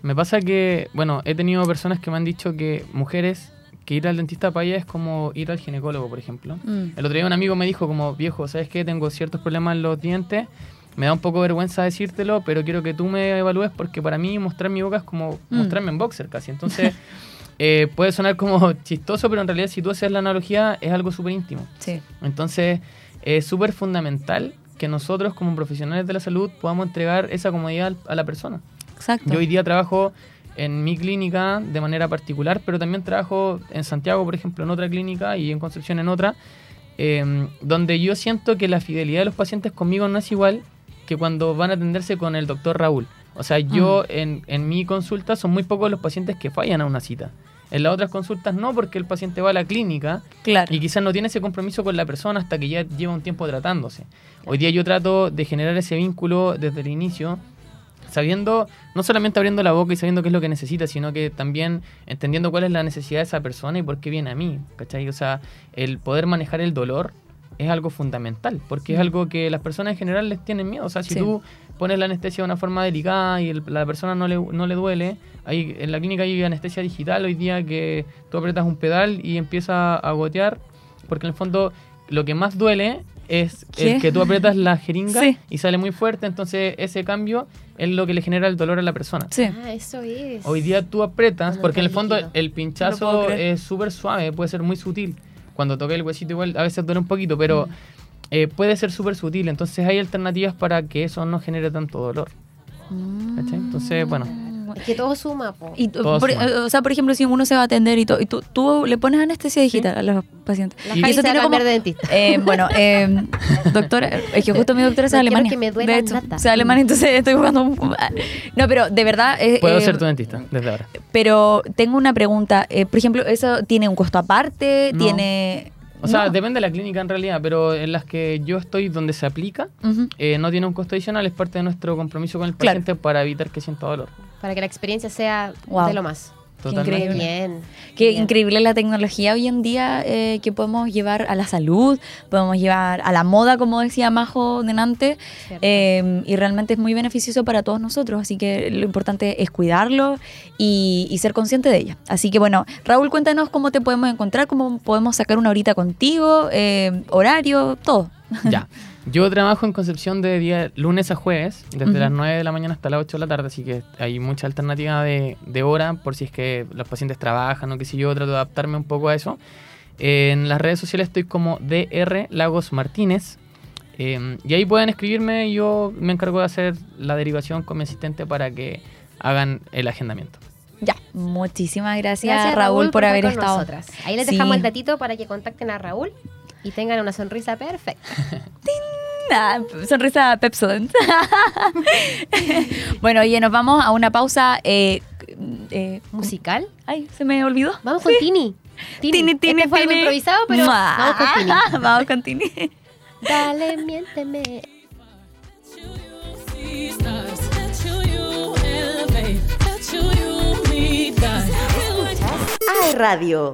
Me pasa que, bueno, he tenido personas que me han dicho que mujeres, que ir al dentista para ellas es como ir al ginecólogo, por ejemplo. Mm. El otro día un amigo me dijo como, viejo, ¿sabes qué? Tengo ciertos problemas en los dientes, me da un poco vergüenza decírtelo, pero quiero que tú me evalúes porque para mí mostrar mi boca es como Mm. mostrarme en boxer casi. Entonces, eh, puede sonar como chistoso, pero en realidad si tú haces la analogía es algo súper íntimo. Sí. Entonces, es súper fundamental que nosotros como profesionales de la salud podamos entregar esa comodidad a la persona. Exacto. Yo hoy día trabajo en mi clínica de manera particular, pero también trabajo en Santiago, por ejemplo, en otra clínica y en Concepción en otra, eh, donde yo siento que la fidelidad de los pacientes conmigo no es igual que cuando van a atenderse con el doctor Raúl. O sea, yo en, en mi consulta son muy pocos los pacientes que fallan a una cita. En las otras consultas no, porque el paciente va a la clínica Claro. y quizás no tiene ese compromiso con la persona hasta que ya lleva un tiempo tratándose. Hoy día yo trato de generar ese vínculo desde el inicio, sabiendo, no solamente abriendo la boca y sabiendo qué es lo que necesita, sino que también entendiendo cuál es la necesidad de esa persona y por qué viene a mí. ¿cachai? O sea, el poder manejar el dolor es algo fundamental, porque es algo que las personas en general les tienen miedo. O sea, si Sí. tú pones la anestesia de una forma delicada y el- la persona no le, no le duele, hay, en la clínica hay anestesia digital hoy día que tú apretas un pedal y empieza a gotear, porque en el fondo lo que más duele es ¿Qué? el que tú aprietas la jeringa Sí. y sale muy fuerte, entonces ese cambio es lo que le genera el dolor a la persona. Sí. Ah, eso es. Hoy día tú apretas, Cuando porque en el fondo líquido. el pinchazo es súper suave, puede ser muy sutil. Cuando toca el huesito igual a veces duele un poquito, Mm. pero eh, puede ser súper sutil. Entonces hay alternativas para que eso no genere tanto dolor. ¿cachai? Entonces, bueno, Es que todo suma, po. Y, tú- Todo por, suma. o sea, por ejemplo, si uno se va a atender y, to- y tú, tú le pones anestesia digital a los pacientes. La Y- eso tiene como- de dentista. Eh, bueno, eh, doctora, es que justo mi doctora es de No quiero Alemania. que me duela de hecho, nada. es de Alemania, entonces estoy jugando un... No, pero de verdad... eh, puedo eh, ser tu dentista desde ahora. Pero tengo una pregunta. eh, por ejemplo, ¿eso tiene un costo aparte? No. ¿Tiene...? O sea, No. depende de la clínica en realidad, pero en las que yo estoy donde se aplica, eh, no tiene un costo adicional, es parte de nuestro compromiso con el Claro. paciente para evitar que sienta dolor. Para que la experiencia sea Wow. de lo más. Totalmente. increíble. Bien. Qué bien. increíble la tecnología hoy en día eh, que podemos llevar a la salud, podemos llevar a la moda, como decía Majo delante, eh, y realmente es muy beneficioso para todos nosotros, así que lo importante es cuidarlo y, y ser consciente de ella. Así que bueno, Raúl, cuéntanos cómo te podemos encontrar, cómo podemos sacar una horita contigo, eh, horario, todo. Ya. Yo trabajo en Concepción de día lunes a jueves, desde las 9 de la mañana hasta las 8 de la tarde, así que hay mucha alternativa de, de hora por si es que los pacientes trabajan o qué sé yo, trato de adaptarme un poco a eso. En las redes sociales estoy como DR Lagos Martínez. eh, y ahí pueden escribirme y yo me encargo de hacer la derivación con mi asistente para que hagan el agendamiento. Ya, muchísimas gracias, Gracias, Raúl, por, haber estado. nosotras. Ahí les Sí. dejamos el datito para que contacten a Raúl y tengan una sonrisa perfecta. Ah, sonrisa Pepsodent. bueno, oye, nos vamos a una pausa. Eh, eh, ¿Musical? ay, se me olvidó. Vamos con Tini. Tini, Tini, este fue algo improvisado, pero Mua. vamos con Tini. Vamos con Tini. Dale, miénteme. Ay, radio.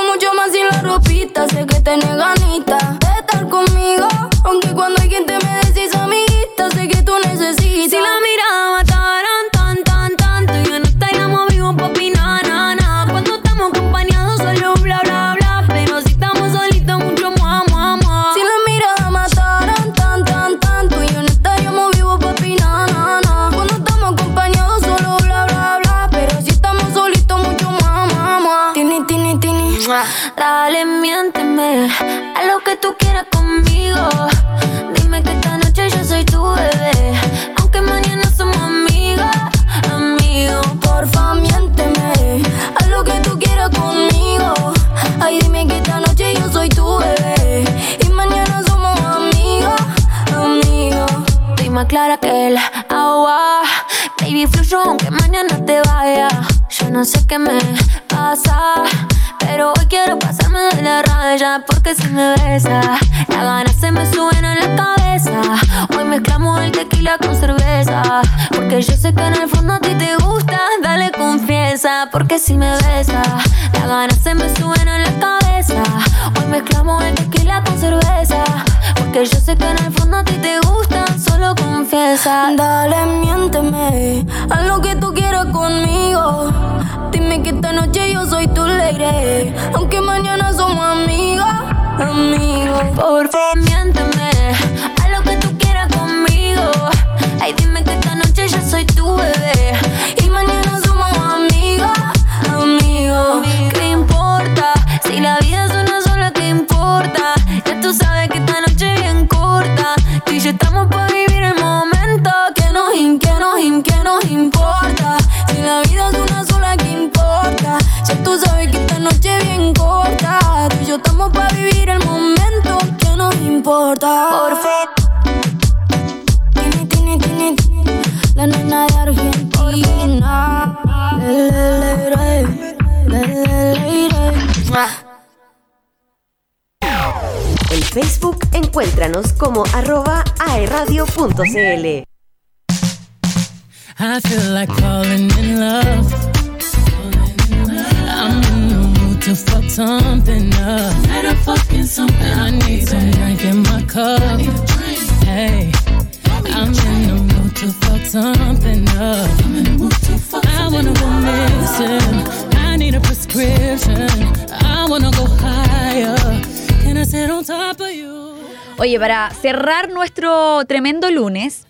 no sé qué me pasa. Pero hoy quiero pasarme de la raya porque si me besa, las ganas se me suben a la cabeza. Hoy mezclamos el tequila con cerveza, porque yo sé que en el fondo a ti te gusta. Dale confianza, porque si me besa, las ganas se me suben a la cabeza. Hoy mezclamos el tequila con cerveza, porque yo sé que en el fondo a ti te gusta. Solo confiesa. Dale, miénteme, haz lo que tú quieras conmigo. Dime que esta noche yo soy tu lady, aunque mañana somos amigos, amigos. Por favor, miénteme, haz lo que tú quieras conmigo. Ay, dime que esta noche yo soy tu bebé importa? Por favor. Tini, tini, tini, tini, la nena de Argentina. Le, le, le, re, le, le, le, re. En Facebook encuéntranos como arroba aeradio.cl. I feel like falling in love. To fuck something up. I need some drink in my cup. Hey, I'm in the mood to fuck something up. I wanna go missing. I need a prescription. I wanna go higher. Can I sit on top of you? Oye, para cerrar nuestro tremendo lunes,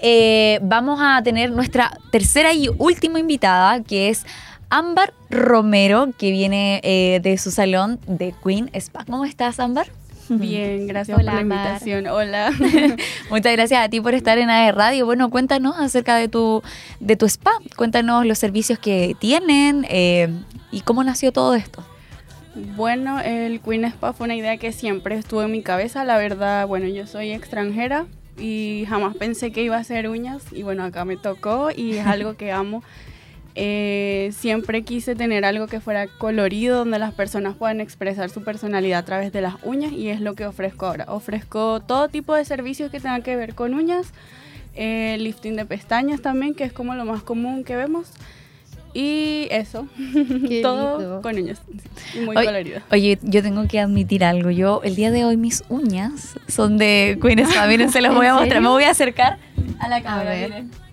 eh, vamos a tener nuestra tercera y última invitada, que es Ámbar Romero, que viene eh, de su salón de Queen Spa. ¿Cómo estás, Ámbar? Bien, gracias Hola, por la Mar. invitación. Hola. Muchas gracias a ti por estar en AE Radio. Bueno, cuéntanos acerca de tu, de tu spa. Cuéntanos los servicios que tienen eh, y cómo nació todo esto. Bueno, el Queen Spa fue una idea que siempre estuvo en mi cabeza. La verdad, bueno, yo soy extranjera y jamás pensé que iba a hacer uñas. Y bueno, acá me tocó y es algo que amo. Eh, siempre quise tener algo que fuera colorido, donde las personas puedan expresar su personalidad a través de las uñas y es lo que ofrezco ahora. Ofrezco todo tipo de servicios que tengan que ver con uñas, eh, lifting de pestañas también, que es como lo más común que vemos. Y eso, todo lindo. con uñas, muy Oye, colorido. Oye, yo tengo que admitir algo. Yo, el día de hoy, mis uñas son de Queen Spa. Miren, se los voy a ¿En mostrar. serio? Me voy a acercar a la cámara. ver. Miren.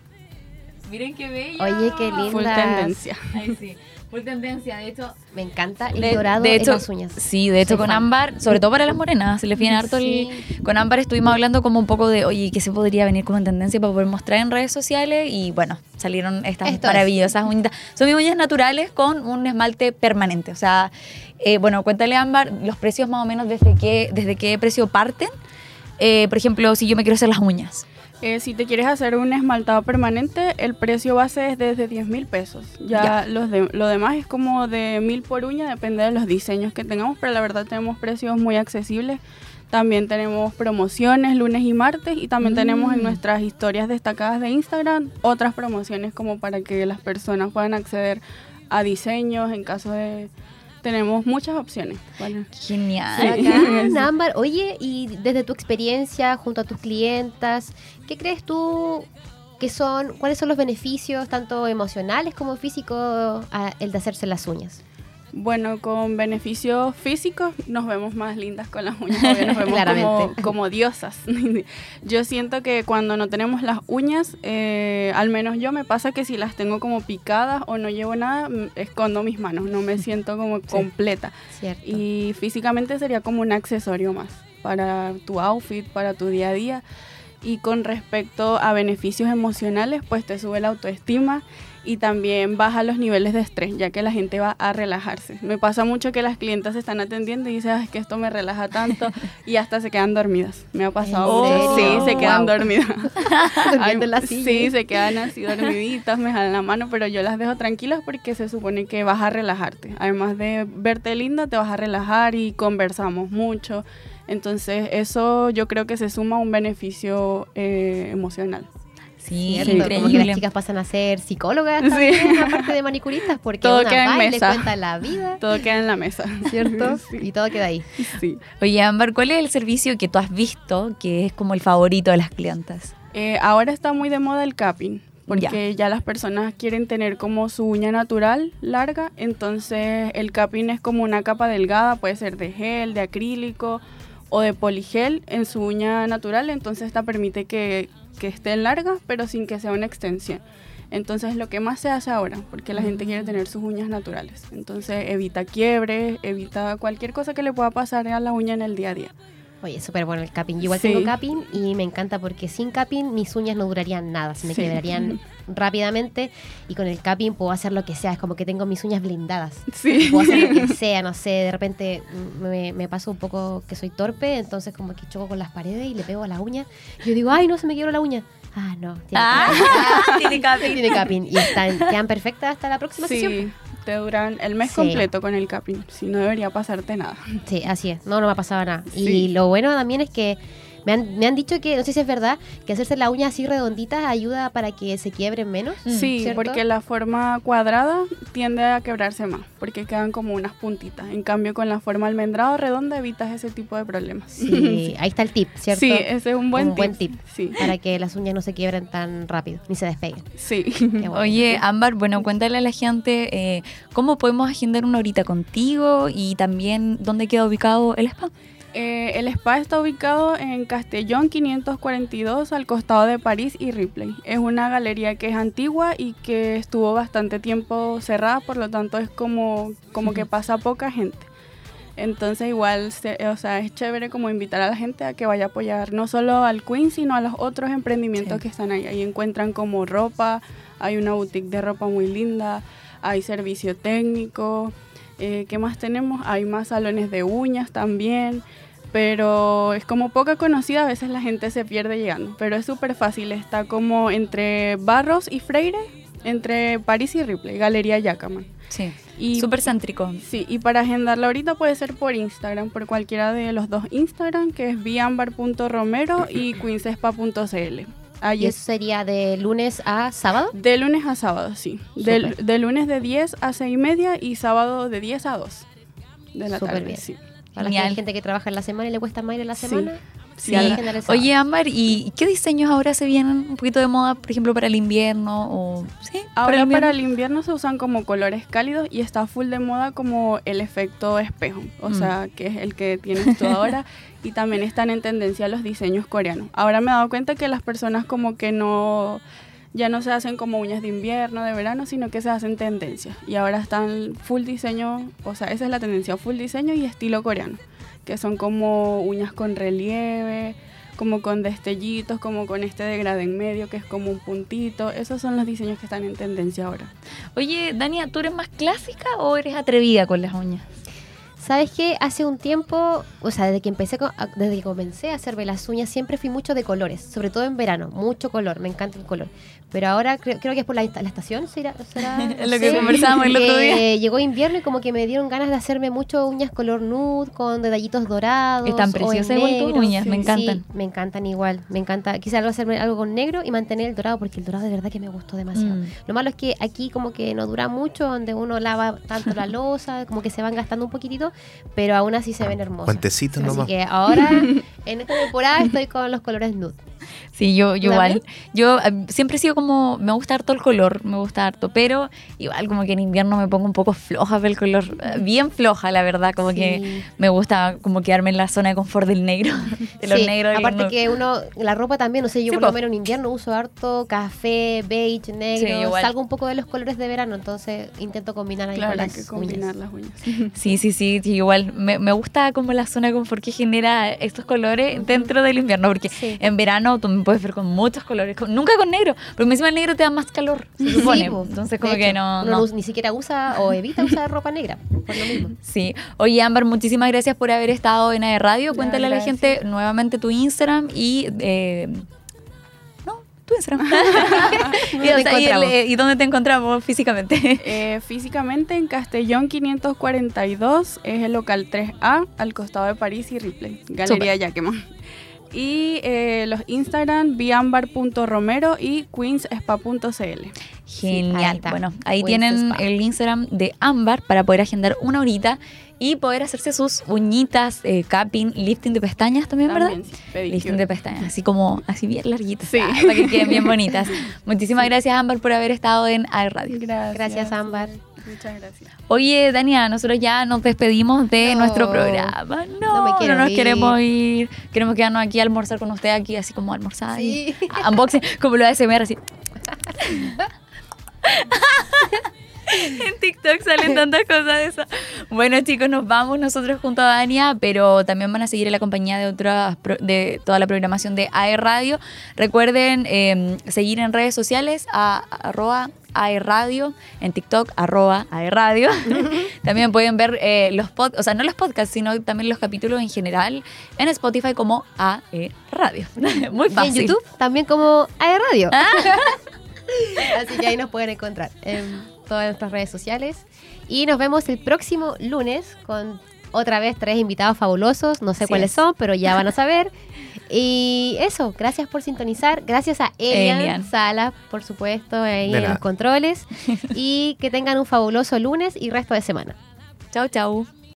Miren qué bella. Oye, qué linda. Full tendencia. Ay, sí. Full tendencia. De hecho, Me encanta el de, dorado de en hecho, las uñas. Sí, de hecho Soy con fan. Ámbar, sobre todo para las morenas, se les viene harto Sí. el... Con Ámbar estuvimos hablando como un poco de, oye, ¿qué se podría venir como en tendencia para poder mostrar en redes sociales? Y bueno, salieron estas Esto es. maravillosas uñitas. Son mis uñas naturales con un esmalte permanente. O sea, eh, bueno, cuéntale Ámbar los precios más o menos desde qué, desde qué precio parten. Eh, por ejemplo, si yo me quiero hacer las uñas. Eh, si te quieres hacer un esmaltado permanente, el precio base es desde 10 mil pesos. Ya, Ya. Los de, lo demás es como de mil por uña, depende de los diseños que tengamos, pero la verdad tenemos precios muy accesibles. También tenemos promociones lunes y martes y también tenemos en Mm. nuestras historias destacadas de Instagram otras promociones como para que las personas puedan acceder a diseños en caso de... Tenemos muchas opciones. Genial. Sí. Ámbar. Oye, y desde tu experiencia junto a tus clientas, ¿qué crees tú que son, cuáles son los beneficios tanto emocionales como físicos el de hacerse las uñas? Bueno, con beneficios físicos nos vemos más lindas con las uñas, nos vemos como, como diosas. yo siento que cuando no tenemos las uñas, eh, al menos yo me pasa que si las tengo como picadas o no llevo nada, mm, escondo mis manos, no me siento como completa. ¿Cierto? Y físicamente sería como un accesorio más para tu outfit, para tu día a día. Y con respecto a beneficios emocionales, pues te sube la autoestima y también baja los niveles de estrés, ya que la gente va a relajarse. Me pasa mucho que las clientas se están atendiendo y dicen, "Ay, es que esto me relaja tanto y hasta se quedan dormidas. Me ha pasado ¿En mucho. Sí, se quedan Wow. dormidas. Ay. Sí, se quedan así dormiditas, me jalan la mano, pero yo las dejo tranquilas porque se supone que vas a relajarte. Además de verte linda, te vas a relajar y conversamos mucho. Entonces eso yo creo que se suma a un beneficio eh, emocional. Sí, que increíble. las chicas pasan a ser psicólogas Sí. también, aparte de manicuristas, porque Todo una queda en mesa. cuenta la vida, Todo queda en la mesa. ¿cierto? Sí. Y todo queda ahí. Sí. Oye, Ámbar, ¿cuál es el servicio que tú has visto que es como el favorito de las clientas? Eh, ahora está muy de moda el capping, porque ya. las personas quieren tener como su uña natural larga, entonces el capping es como una capa delgada, puede ser de gel, de acrílico o de poligel en su uña natural, entonces esta permite que, que esté larga, pero sin que sea una extensión. Entonces lo que más se hace ahora, porque la gente quiere tener sus uñas naturales. Entonces evita quiebres, evita cualquier cosa que le pueda pasar a la uña en el día a día. Oye, súper bueno el capping. Yo igual Sí. tengo capping y me encanta porque sin capping mis uñas no durarían nada, se me Sí. quebrarían rápidamente y con el capping puedo hacer lo que sea, es como que tengo mis uñas blindadas. Sí. Puedo hacer lo que sea, no sé, de repente me, me paso un poco que soy torpe, entonces como que choco con las paredes y le pego a la uña. Y yo digo, ay, no, se me quebró la uña. Ah, no, tiene Ah, capping. tiene capping. Tiene capping. Y están, quedan perfectas hasta la próxima sesión. Te duran el mes Sí. completo con el capping, si no debería pasarte nada. Sí, así es. No, no me ha pasado nada. Y lo bueno también es que me han, me han dicho que, no sé si es verdad, que hacerse la uña así redonditas ayuda para que se quiebren menos. Sí, ¿cierto? porque la forma cuadrada tiende a quebrarse más, porque quedan como unas puntitas. En cambio, con la forma almendrado redonda evitas ese tipo de problemas. Sí, ahí está el tip, ¿cierto? Sí, ese es un buen Un tip. buen tip. Sí. Para que las uñas no se quiebren tan rápido, ni se despeguen. Sí. Bueno. Oye, Ámbar, bueno, cuéntale a la gente eh, cómo podemos agendar una horita contigo y también dónde queda ubicado el spa. Eh, el spa está ubicado en Castellón 542 al costado de París y Ripley. Es una galería que es antigua y que estuvo bastante tiempo cerrada, por lo tanto es como, como que pasa poca gente. Entonces igual, se- o sea, es chévere como invitar a la gente a que vaya a apoyar no solo al Queen, sino a los otros emprendimientos Sí. que están ahí. Ahí encuentran como ropa, hay una boutique de ropa muy linda, hay servicio técnico. Eh, ¿Qué más tenemos? Hay más salones de uñas también, pero es como poca conocida, a veces la gente se pierde llegando, pero es súper fácil, está como entre Barros y Freire, entre París y Ripley, Galería Yacaman. Sí. Y Súper céntrico. Sí, y para agendarla ahorita puede ser por Instagram, por cualquiera de los dos Instagram, que es biambar.romero y queensespa.cl. Ahí ¿Y es eso sería de lunes a sábado? de lunes a sábado, sí. Súper. de lunes de 10 a 6 y media y sábado de 10 a 2 de la Súper tarde. bien. Sí. Para la Genial. gente que trabaja en la semana y le cuesta más ir en la semana. Sí. Oye, Ámbar, ¿y qué diseños ahora se vienen un poquito de moda, por ejemplo, para el invierno? O, ¿sí? Ahora el para el invierno se usan como colores cálidos y está full de moda como el efecto espejo, o Mm. sea, que es el que tienes tú ahora y también están en tendencia los diseños coreanos. Ahora me he dado cuenta que las personas como que no ya no se hacen como uñas de invierno, de verano, sino que se hacen tendencias y ahora están full diseño, o sea, esa es la tendencia, full diseño y estilo coreano, que son como uñas con relieve, como con destellitos, como con este degradé en medio que es como un puntito. Esos son los diseños que están en tendencia ahora. Oye, Dania, ¿tú eres más clásica o eres atrevida con las uñas? ¿Sabes qué? Hace un tiempo, o sea, desde que empecé, co- a- desde que comencé a hacerme las uñas, siempre fui mucho de colores, sobre todo en verano, mucho color, me encanta el color. Pero ahora creo, creo que es por la, esta- la estación, ¿será? será? Es lo que conversábamos el otro día. Llegó invierno y como que me dieron ganas de hacerme mucho uñas color nude, con detallitos dorados. Están preciosas igual tus uñas, me Sí, encantan. me encantan igual, me encanta. Quizá algo hacerme algo con negro y mantener el dorado, porque el dorado de verdad que me gustó demasiado. Mm. Lo malo es que aquí como que no dura mucho, donde uno lava tanto la losa, como que se van gastando un poquitito, pero aún así se ven. Cuentecitos Así nomás. que ahora, en esta temporada, estoy con los colores nude. Sí, yo, yo ¿Tú igual. Yo eh, siempre he sido como, me gusta harto el color, me gusta harto, pero igual como que en invierno me pongo un poco floja del color, eh, bien floja la verdad, como que Sí. me gusta como quedarme en la zona de confort del negro, de los Sí, negros. aparte que uno, la ropa también, no sé, yo Sí, por lo menos en invierno uso harto café, beige, negro, salgo un poco de los colores de verano, entonces intento combinar ahí Claro, con las que combinar uñas. las uñas. Sí, sí, sí, igual me, me gusta como la zona de confort que genera estos colores dentro del invierno, porque en verano tú me puedes ver con muchos colores, con- nunca con negro, porque encima el negro te da más calor, se supone. Sí. Entonces como que hecho, no... uno no. no- ni siquiera usa o evita usar ropa negra, por lo mismo. Sí. Oye, Ámbar, muchísimas gracias por haber estado en AE Radio. Ya, Cuéntale a la gente nuevamente tu Instagram y... eh, ¿No? tu Instagram. y, ¿Dónde o te sea, y el- encontramos? eh, ¿y dónde te encontramos físicamente? Eh, físicamente en Castellón 542 es el local 3A al costado de París y Ripley, Galería Yaqueman. Y eh, los Instagram biambar.romero y queensspa.cl. ahí Genial. bueno, ahí tienen Spa. el Instagram de Ámbar para poder agendar una horita y poder hacerse sus uñitas, eh, capping, lifting de pestañas también, También, ¿verdad? sí. Lifting de pestañas, así como, así bien larguitas, Sí. ah, para que queden bien bonitas. Muchísimas gracias, Ámbar, por haber estado en iRadio. Radio. Gracias. Gracias, Ámbar. Muchas gracias. Oye, Dania, nosotros ya nos despedimos de No. nuestro programa. No, No me no, nos ir. queremos ir. Queremos quedarnos aquí a almorzar con usted, aquí así como almorzar. y Sí. unboxing, como lo de SMR, así. en TikTok salen tantas cosas de eso. Bueno, chicos, nos vamos nosotros junto a Dania, pero también van a seguir en la compañía de otras de toda la programación de AE Radio. Recuerden eh, seguir en redes sociales a, a- arroba AE Radio, en TikTok arroba AE Radio. también pueden ver eh, los pod, o sea, no los podcasts, sino también los capítulos en general en Spotify como AE Radio. Muy Y en fácil. YouTube también como AE Radio. Así que ahí nos pueden encontrar en todas nuestras redes sociales. Y nos vemos el próximo lunes con otra vez tres invitados fabulosos. No sé Así cuáles es. son, pero ya van a saber. Y eso, gracias por sintonizar. Gracias a Elian, Elian. Sala, por supuesto, ahí De en nada. los controles. y que tengan un fabuloso lunes y resto de semana. Chau, chau.